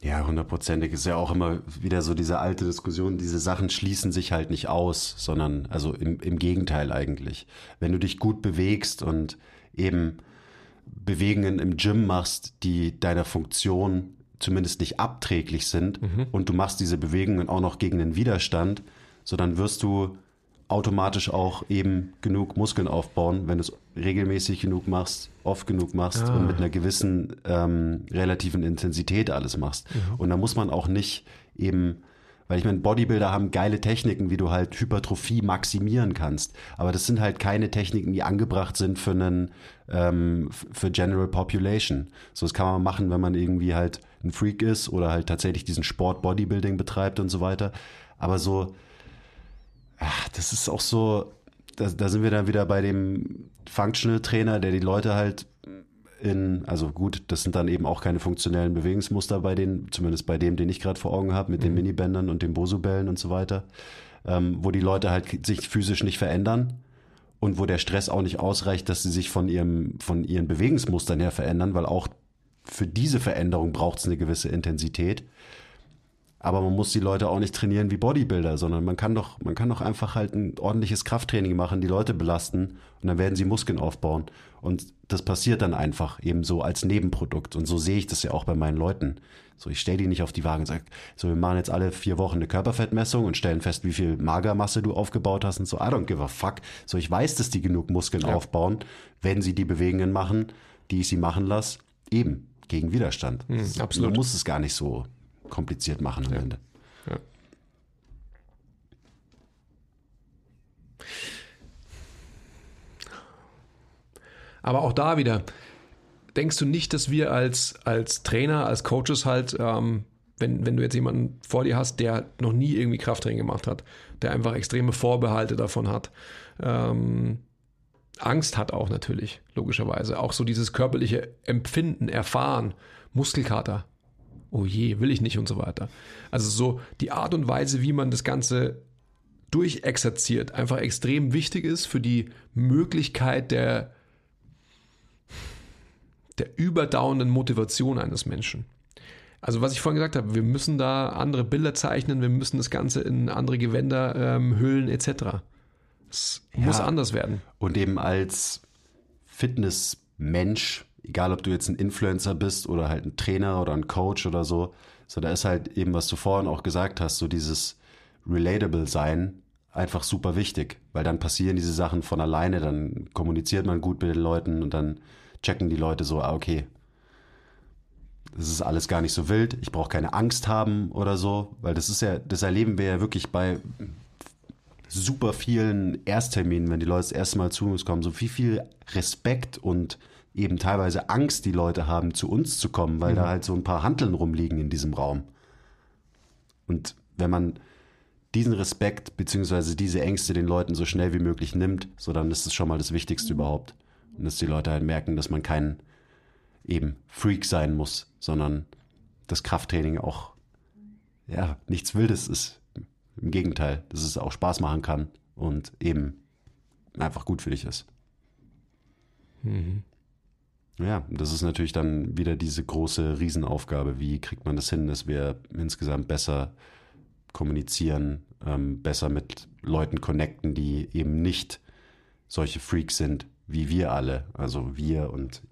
[SPEAKER 1] Ja, hundertprozentig. Ist ja auch immer wieder so diese alte Diskussion, diese Sachen schließen sich halt nicht aus, sondern also im, im Gegenteil eigentlich. Wenn du dich gut bewegst und eben Bewegungen im Gym machst, die deiner Funktion zumindest nicht abträglich sind und du machst diese Bewegungen auch noch gegen den Widerstand, so dann wirst du automatisch auch eben genug Muskeln aufbauen, wenn du es regelmäßig genug machst, oft genug machst
[SPEAKER 2] Ah.
[SPEAKER 1] und mit einer gewissen ähm, relativen Intensität alles machst. Und da muss man auch nicht eben, weil ich meine, Bodybuilder haben geile Techniken, wie du halt Hypertrophie maximieren kannst. Aber das sind halt keine Techniken, die angebracht sind für einen ähm, für General Population. So das kann man machen, wenn man irgendwie halt ein Freak ist oder halt tatsächlich diesen Sport Bodybuilding betreibt und so weiter. Aber so ach, das ist auch so, da, da sind wir dann wieder bei dem Functional Trainer, der die Leute halt in, also gut, das sind dann eben auch keine funktionellen Bewegungsmuster bei denen, zumindest bei dem, den ich gerade vor Augen habe, mit den Minibändern und den Bosu-Bällen und so weiter, ähm, wo die Leute halt sich physisch nicht verändern und wo der Stress auch nicht ausreicht, dass sie sich von ihrem, von ihren Bewegungsmustern her verändern, weil auch für diese Veränderung braucht es eine gewisse Intensität. Aber man muss die Leute auch nicht trainieren wie Bodybuilder, sondern man kann doch, man kann doch einfach halt ein ordentliches Krafttraining machen, die Leute belasten und dann werden sie Muskeln aufbauen. Und das passiert dann einfach eben so als Nebenprodukt. Und so sehe ich das ja auch bei meinen Leuten. So, ich stelle die nicht auf die Waage und sage, so, wir machen jetzt alle vier Wochen eine Körperfettmessung und stellen fest, wie viel Magermasse du aufgebaut hast und so. I don't give a fuck. So, ich weiß, dass die genug Muskeln aufbauen, wenn sie die Bewegungen machen, die ich sie machen lasse. Eben. Gegen Widerstand.
[SPEAKER 2] Mhm, absolut.
[SPEAKER 1] Man muss es gar nicht so kompliziert machen am
[SPEAKER 2] Ja.
[SPEAKER 1] Ende.
[SPEAKER 2] Ja. Aber auch da wieder, denkst du nicht, dass wir als, als Trainer, als Coaches halt, ähm, wenn, wenn du jetzt jemanden vor dir hast, der noch nie irgendwie Krafttraining gemacht hat, der einfach extreme Vorbehalte davon hat, ähm, Angst hat auch natürlich, logischerweise. Auch so dieses körperliche Empfinden, Erfahren, Muskelkater. Oh je, will ich nicht und so weiter. Also so die Art und Weise, wie man das Ganze durchexerziert, einfach extrem wichtig ist für die Möglichkeit der, der überdauernden Motivation eines Menschen. Also was ich vorhin gesagt habe, wir müssen da andere Bilder zeichnen, wir müssen das Ganze in andere Gewänder ähm, hüllen etc. Es muss anders werden.
[SPEAKER 1] Und eben als Fitnessmensch, egal ob du jetzt ein Influencer bist oder halt ein Trainer oder ein Coach oder so, so da ist halt eben, was du vorhin auch gesagt hast, so dieses relatable sein einfach super wichtig, weil dann passieren diese Sachen von alleine, dann kommuniziert man gut mit den Leuten und dann checken die Leute so, ah, okay, das ist alles gar nicht so wild, ich brauche keine Angst haben oder so, weil das ist ja, das erleben wir ja wirklich bei super vielen Erstterminen, wenn die Leute das erste Mal zu uns kommen, so wie viel Respekt und eben teilweise Angst die Leute haben, zu uns zu kommen, weil da halt so ein paar Hanteln rumliegen in diesem Raum. Und wenn man diesen Respekt beziehungsweise diese Ängste den Leuten so schnell wie möglich nimmt, so dann ist es schon mal das Wichtigste überhaupt. Und dass die Leute halt merken, dass man kein eben Freak sein muss, sondern das Krafttraining auch ja nichts Wildes ist. Im Gegenteil, dass es auch Spaß machen kann und eben einfach gut für dich ist. Ja, das ist natürlich dann wieder diese große Riesenaufgabe. Wie kriegt man das hin, dass wir insgesamt besser kommunizieren, ähm, besser mit Leuten connecten, die eben nicht solche Freaks sind wie wir alle. Also wir und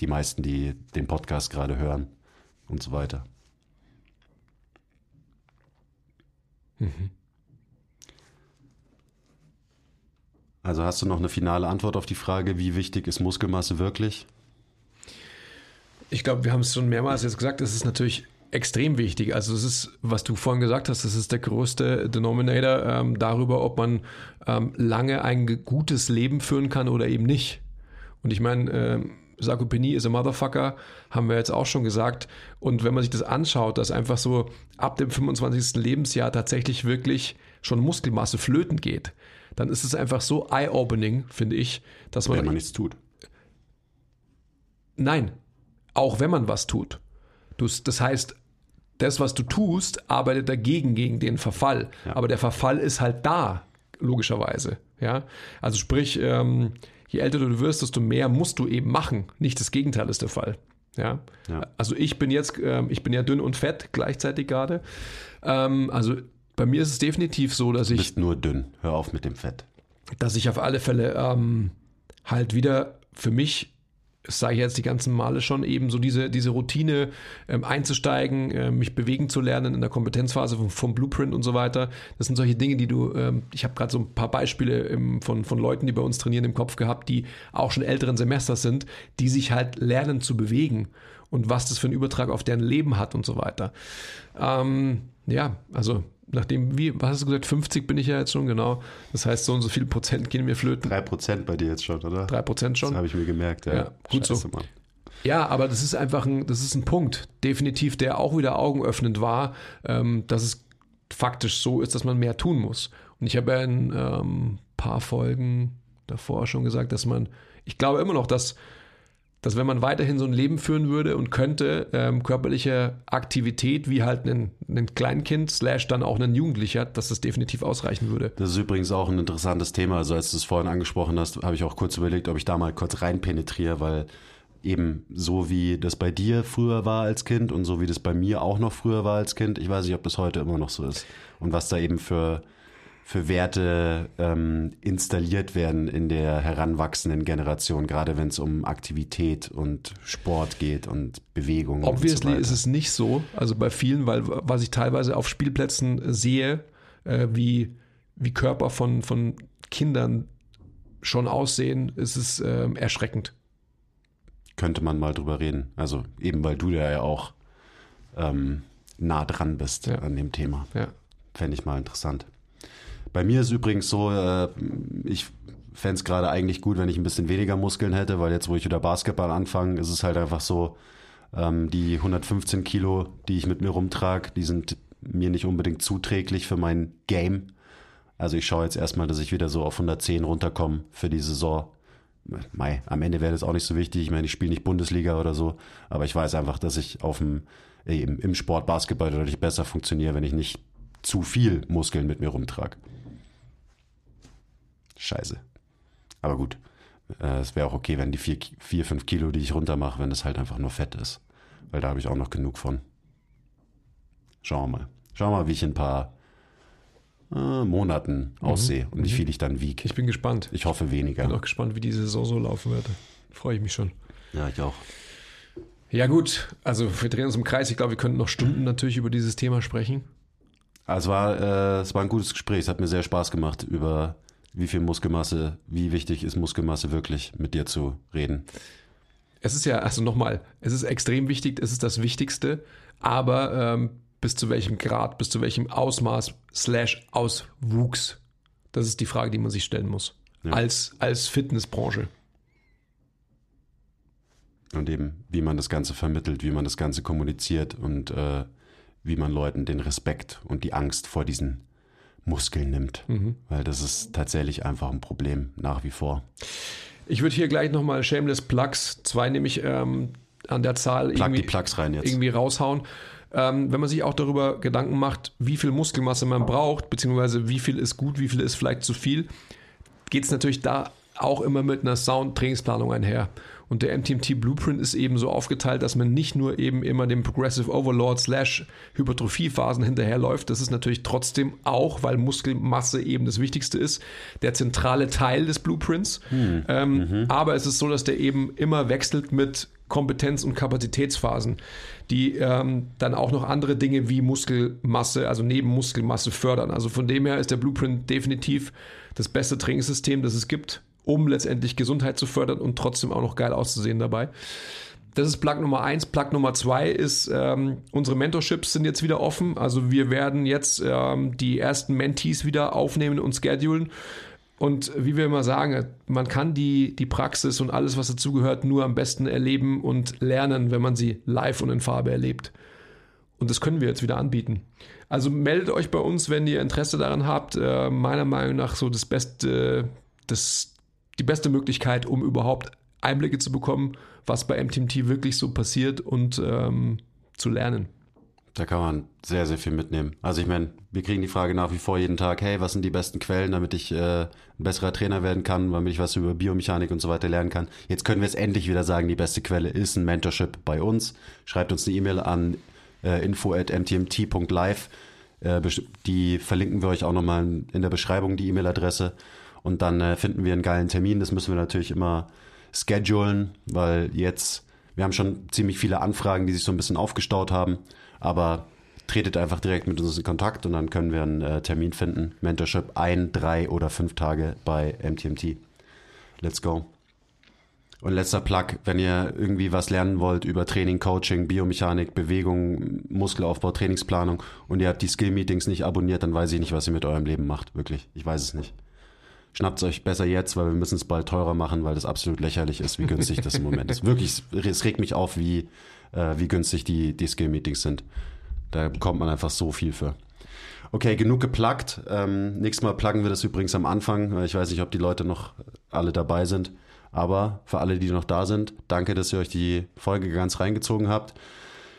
[SPEAKER 1] die meisten, die den Podcast gerade hören und so weiter. Also hast du noch eine finale Antwort auf die Frage, wie wichtig ist Muskelmasse wirklich?
[SPEAKER 2] Ich glaube, wir haben es schon mehrmals jetzt gesagt, es ist natürlich extrem wichtig. Also es ist, was du vorhin gesagt hast, das ist der größte Denominator ähm, darüber, ob man ähm, lange ein gutes Leben führen kann oder eben nicht. Und ich meine, ähm, Sarkopenie is a motherfucker, haben wir jetzt auch schon gesagt. Und wenn man sich das anschaut, dass einfach so ab dem 25. Lebensjahr tatsächlich wirklich schon Muskelmasse flöten geht, dann ist es einfach so eye-opening, finde ich, dass man
[SPEAKER 1] Wenn man nichts tut.
[SPEAKER 2] Nein, auch wenn man was tut. Das heißt, das, was du tust, arbeitet dagegen, gegen den Verfall.
[SPEAKER 1] Ja.
[SPEAKER 2] Aber der Verfall ist halt da, logischerweise. Ja? Also sprich, ähm, je älter du wirst, desto mehr musst du eben machen. Nicht das Gegenteil ist der Fall. Ja?
[SPEAKER 1] Ja.
[SPEAKER 2] Also ich bin jetzt, ähm, ich bin ja dünn und fett gleichzeitig gerade. Ähm, also bei mir ist es definitiv so, dass
[SPEAKER 1] Du
[SPEAKER 2] ich
[SPEAKER 1] bist nur dünn. Hör auf mit dem Fett.
[SPEAKER 2] dass ich auf alle Fälle ähm, halt wieder für mich, das sage ich jetzt die ganzen Male schon, eben so diese, diese Routine ähm, einzusteigen, äh, mich bewegen zu lernen in der Kompetenzphase vom, vom Blueprint und so weiter. Das sind solche Dinge, die du, ähm, ich habe gerade so ein paar Beispiele im, von, von Leuten, die bei uns trainieren, im Kopf gehabt, die auch schon älteren Semesters sind, die sich halt lernen zu bewegen und was das für einen Übertrag auf deren Leben hat und so weiter. Ähm, ja, also nachdem, wie, was hast du gesagt, 50 bin ich ja jetzt schon, genau. Das heißt, so und so viel Prozent gehen mir flöten.
[SPEAKER 1] Drei Prozent bei dir jetzt schon, oder?
[SPEAKER 2] Drei Prozent
[SPEAKER 1] Das
[SPEAKER 2] schon.
[SPEAKER 1] habe ich mir gemerkt, ja.
[SPEAKER 2] Ja, gut so.
[SPEAKER 1] Mann.
[SPEAKER 2] Ja, aber das ist einfach ein, das ist ein Punkt, definitiv, der auch wieder augenöffnend war, ähm, dass es faktisch so ist, dass man mehr tun muss. Und ich habe ja in ähm, paar Folgen davor schon gesagt, dass man, ich glaube immer noch, dass, dass wenn man weiterhin so ein Leben führen würde und könnte, ähm, körperliche Aktivität wie halt ein, ein Kleinkind slash dann auch ein Jugendlicher, dass das definitiv ausreichen würde.
[SPEAKER 1] Das ist übrigens auch ein interessantes Thema. Also als du es vorhin angesprochen hast, habe ich auch kurz überlegt, ob ich da mal kurz rein penetriere, weil eben so wie das bei dir früher war als Kind und so wie das bei mir auch noch früher war als Kind, ich weiß nicht, ob das heute immer noch so ist. Und was da eben für, für Werte ähm, installiert werden in der heranwachsenden Generation, gerade wenn es um Aktivität und Sport geht und Bewegung.
[SPEAKER 2] Obviously
[SPEAKER 1] und so
[SPEAKER 2] ist es nicht so, also bei vielen, weil was ich teilweise auf Spielplätzen sehe, äh, wie, wie Körper von, von Kindern schon aussehen, ist es ähm, erschreckend.
[SPEAKER 1] könnte man mal drüber reden. Also eben weil du ja auch ähm, nah dran bist
[SPEAKER 2] Ja.
[SPEAKER 1] an dem Thema.
[SPEAKER 2] Ja.
[SPEAKER 1] Fände ich mal interessant. Bei mir ist übrigens so, äh, ich fände es gerade eigentlich gut, wenn ich ein bisschen weniger Muskeln hätte, weil jetzt, wo ich wieder Basketball anfange, ist es halt einfach so, ähm, die 115 Kilo, die ich mit mir rumtrage, die sind mir nicht unbedingt zuträglich für mein Game. Also ich schaue jetzt erstmal, dass ich wieder so auf 110 runterkomme für die Saison. Mei, am Ende wäre das auch nicht so wichtig. Ich meine, ich spiele nicht Bundesliga oder so, aber ich weiß einfach, dass ich auf dem, äh, im, im Sport Basketball deutlich besser funktioniere, wenn ich nicht zu viel Muskeln mit mir rumtrage. Scheiße. Aber gut. Äh, Es wäre auch okay, wenn die 4, 4 5 Kilo, die ich runter mache, wenn das halt einfach nur Fett ist. Weil da habe ich auch noch genug von. Schauen wir mal. Schauen wir mal, wie ich in ein paar äh, Monaten aussehe und wie viel ich dann wiege.
[SPEAKER 2] Ich bin gespannt.
[SPEAKER 1] Ich hoffe weniger.
[SPEAKER 2] bin auch gespannt, wie die Saison so laufen wird. Freue ich mich schon.
[SPEAKER 1] Ja, ich auch.
[SPEAKER 2] Ja, gut. Also, wir drehen uns im Kreis. Ich glaube, wir könnten noch Stunden natürlich über dieses Thema sprechen.
[SPEAKER 1] Also es war, äh, es war ein gutes Gespräch. Es hat mir sehr Spaß gemacht, über wie viel Muskelmasse, wie wichtig ist Muskelmasse wirklich mit dir zu reden.
[SPEAKER 2] Es ist ja, also nochmal, es ist extrem wichtig, es ist das Wichtigste, aber ähm, bis zu welchem Grad, bis zu welchem Ausmaß slash Auswuchs, das ist die Frage, die man sich stellen muss.
[SPEAKER 1] Ja.
[SPEAKER 2] Als, als Fitnessbranche.
[SPEAKER 1] Und eben, wie man das Ganze vermittelt, wie man das Ganze kommuniziert und äh, wie man Leuten den Respekt und die Angst vor diesen Muskeln nimmt. Weil das ist tatsächlich einfach ein Problem nach wie vor.
[SPEAKER 2] Ich würde hier gleich nochmal Shameless Plugs, zwei nämlich ähm, an der Zahl
[SPEAKER 1] Plug die
[SPEAKER 2] irgendwie,
[SPEAKER 1] Plugs rein jetzt.
[SPEAKER 2] irgendwie raushauen. Ähm, wenn man sich auch darüber Gedanken macht, wie viel Muskelmasse man braucht, beziehungsweise wie viel ist gut, wie viel ist vielleicht zu viel, geht es natürlich da auch immer mit einer Sound-Trainingsplanung einher. Und der MTMT Blueprint ist eben so aufgeteilt, dass man nicht nur eben immer dem Progressive Overload slash Hypertrophie-Phasen hinterherläuft. Das ist natürlich trotzdem auch, weil Muskelmasse eben das Wichtigste ist, der zentrale Teil des Blueprints. Ähm, Aber es ist so, dass der eben immer wechselt mit Kompetenz- und Kapazitätsphasen, die ähm, dann auch noch andere Dinge wie Muskelmasse, also neben Muskelmasse fördern. Also von dem her ist der Blueprint definitiv das beste Trainingssystem, das es gibt, um letztendlich Gesundheit zu fördern und trotzdem auch noch geil auszusehen dabei. Das ist Plug Nummer eins. Plug Nummer zwei ist, ähm, unsere Mentorships sind jetzt wieder offen. Also wir werden jetzt ähm, die ersten Mentees wieder aufnehmen und schedulen. Und wie wir immer sagen, man kann die, die Praxis und alles, was dazugehört, nur am besten erleben und lernen, wenn man sie live und in Farbe erlebt. Und das können wir jetzt wieder anbieten. Also meldet euch bei uns, wenn ihr Interesse daran habt. Äh, meiner Meinung nach so das beste, das, die beste Möglichkeit, um überhaupt Einblicke zu bekommen, was bei MTMT wirklich so passiert und ähm, zu lernen.
[SPEAKER 1] Da kann man sehr, sehr viel mitnehmen. Also ich meine, wir kriegen die Frage nach wie vor jeden Tag, hey, was sind die besten Quellen, damit ich äh, ein besserer Trainer werden kann, damit ich was über Biomechanik und so weiter lernen kann. Jetzt können wir es endlich wieder sagen, die beste Quelle ist ein Mentorship bei uns. Schreibt uns eine E-Mail an äh, info.mtmt.live. Äh, die verlinken wir euch auch nochmal in der Beschreibung, die E-Mail-Adresse. Und dann äh, finden wir einen geilen Termin. Das müssen wir natürlich immer schedulen, weil jetzt, wir haben schon ziemlich viele Anfragen, die sich so ein bisschen aufgestaut haben. Aber tretet einfach direkt mit uns in Kontakt und dann können wir einen äh, Termin finden. Mentorship ein, drei oder fünf Tage bei MTMT. Let's go. Und letzter Plug, wenn ihr irgendwie was lernen wollt über Training, Coaching, Biomechanik, Bewegung, Muskelaufbau, Trainingsplanung und ihr habt die Skill-Meetings nicht abonniert, dann weiß ich nicht, was ihr mit eurem Leben macht. Wirklich. Ich weiß es nicht. Schnappt es euch besser jetzt, weil wir müssen es bald teurer machen, weil das absolut lächerlich ist, wie günstig das im Moment ist. Wirklich, es regt mich auf, wie, äh, wie günstig die, die Skill-Meetings sind. Da bekommt man einfach so viel für. Okay, genug gepluggt. Ähm, nächstes Mal pluggen wir das übrigens am Anfang. Ich weiß nicht, ob die Leute noch alle dabei sind. Aber für alle, die noch da sind, danke, dass ihr euch die Folge ganz reingezogen habt.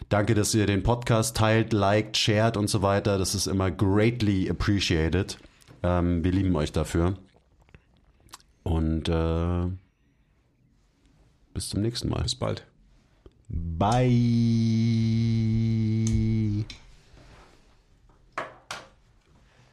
[SPEAKER 1] Danke, dass ihr den Podcast teilt, liked, shared und so weiter. Das ist immer greatly appreciated. Ähm, wir lieben euch dafür. Und äh, bis zum nächsten Mal.
[SPEAKER 2] Bis bald.
[SPEAKER 1] Bye.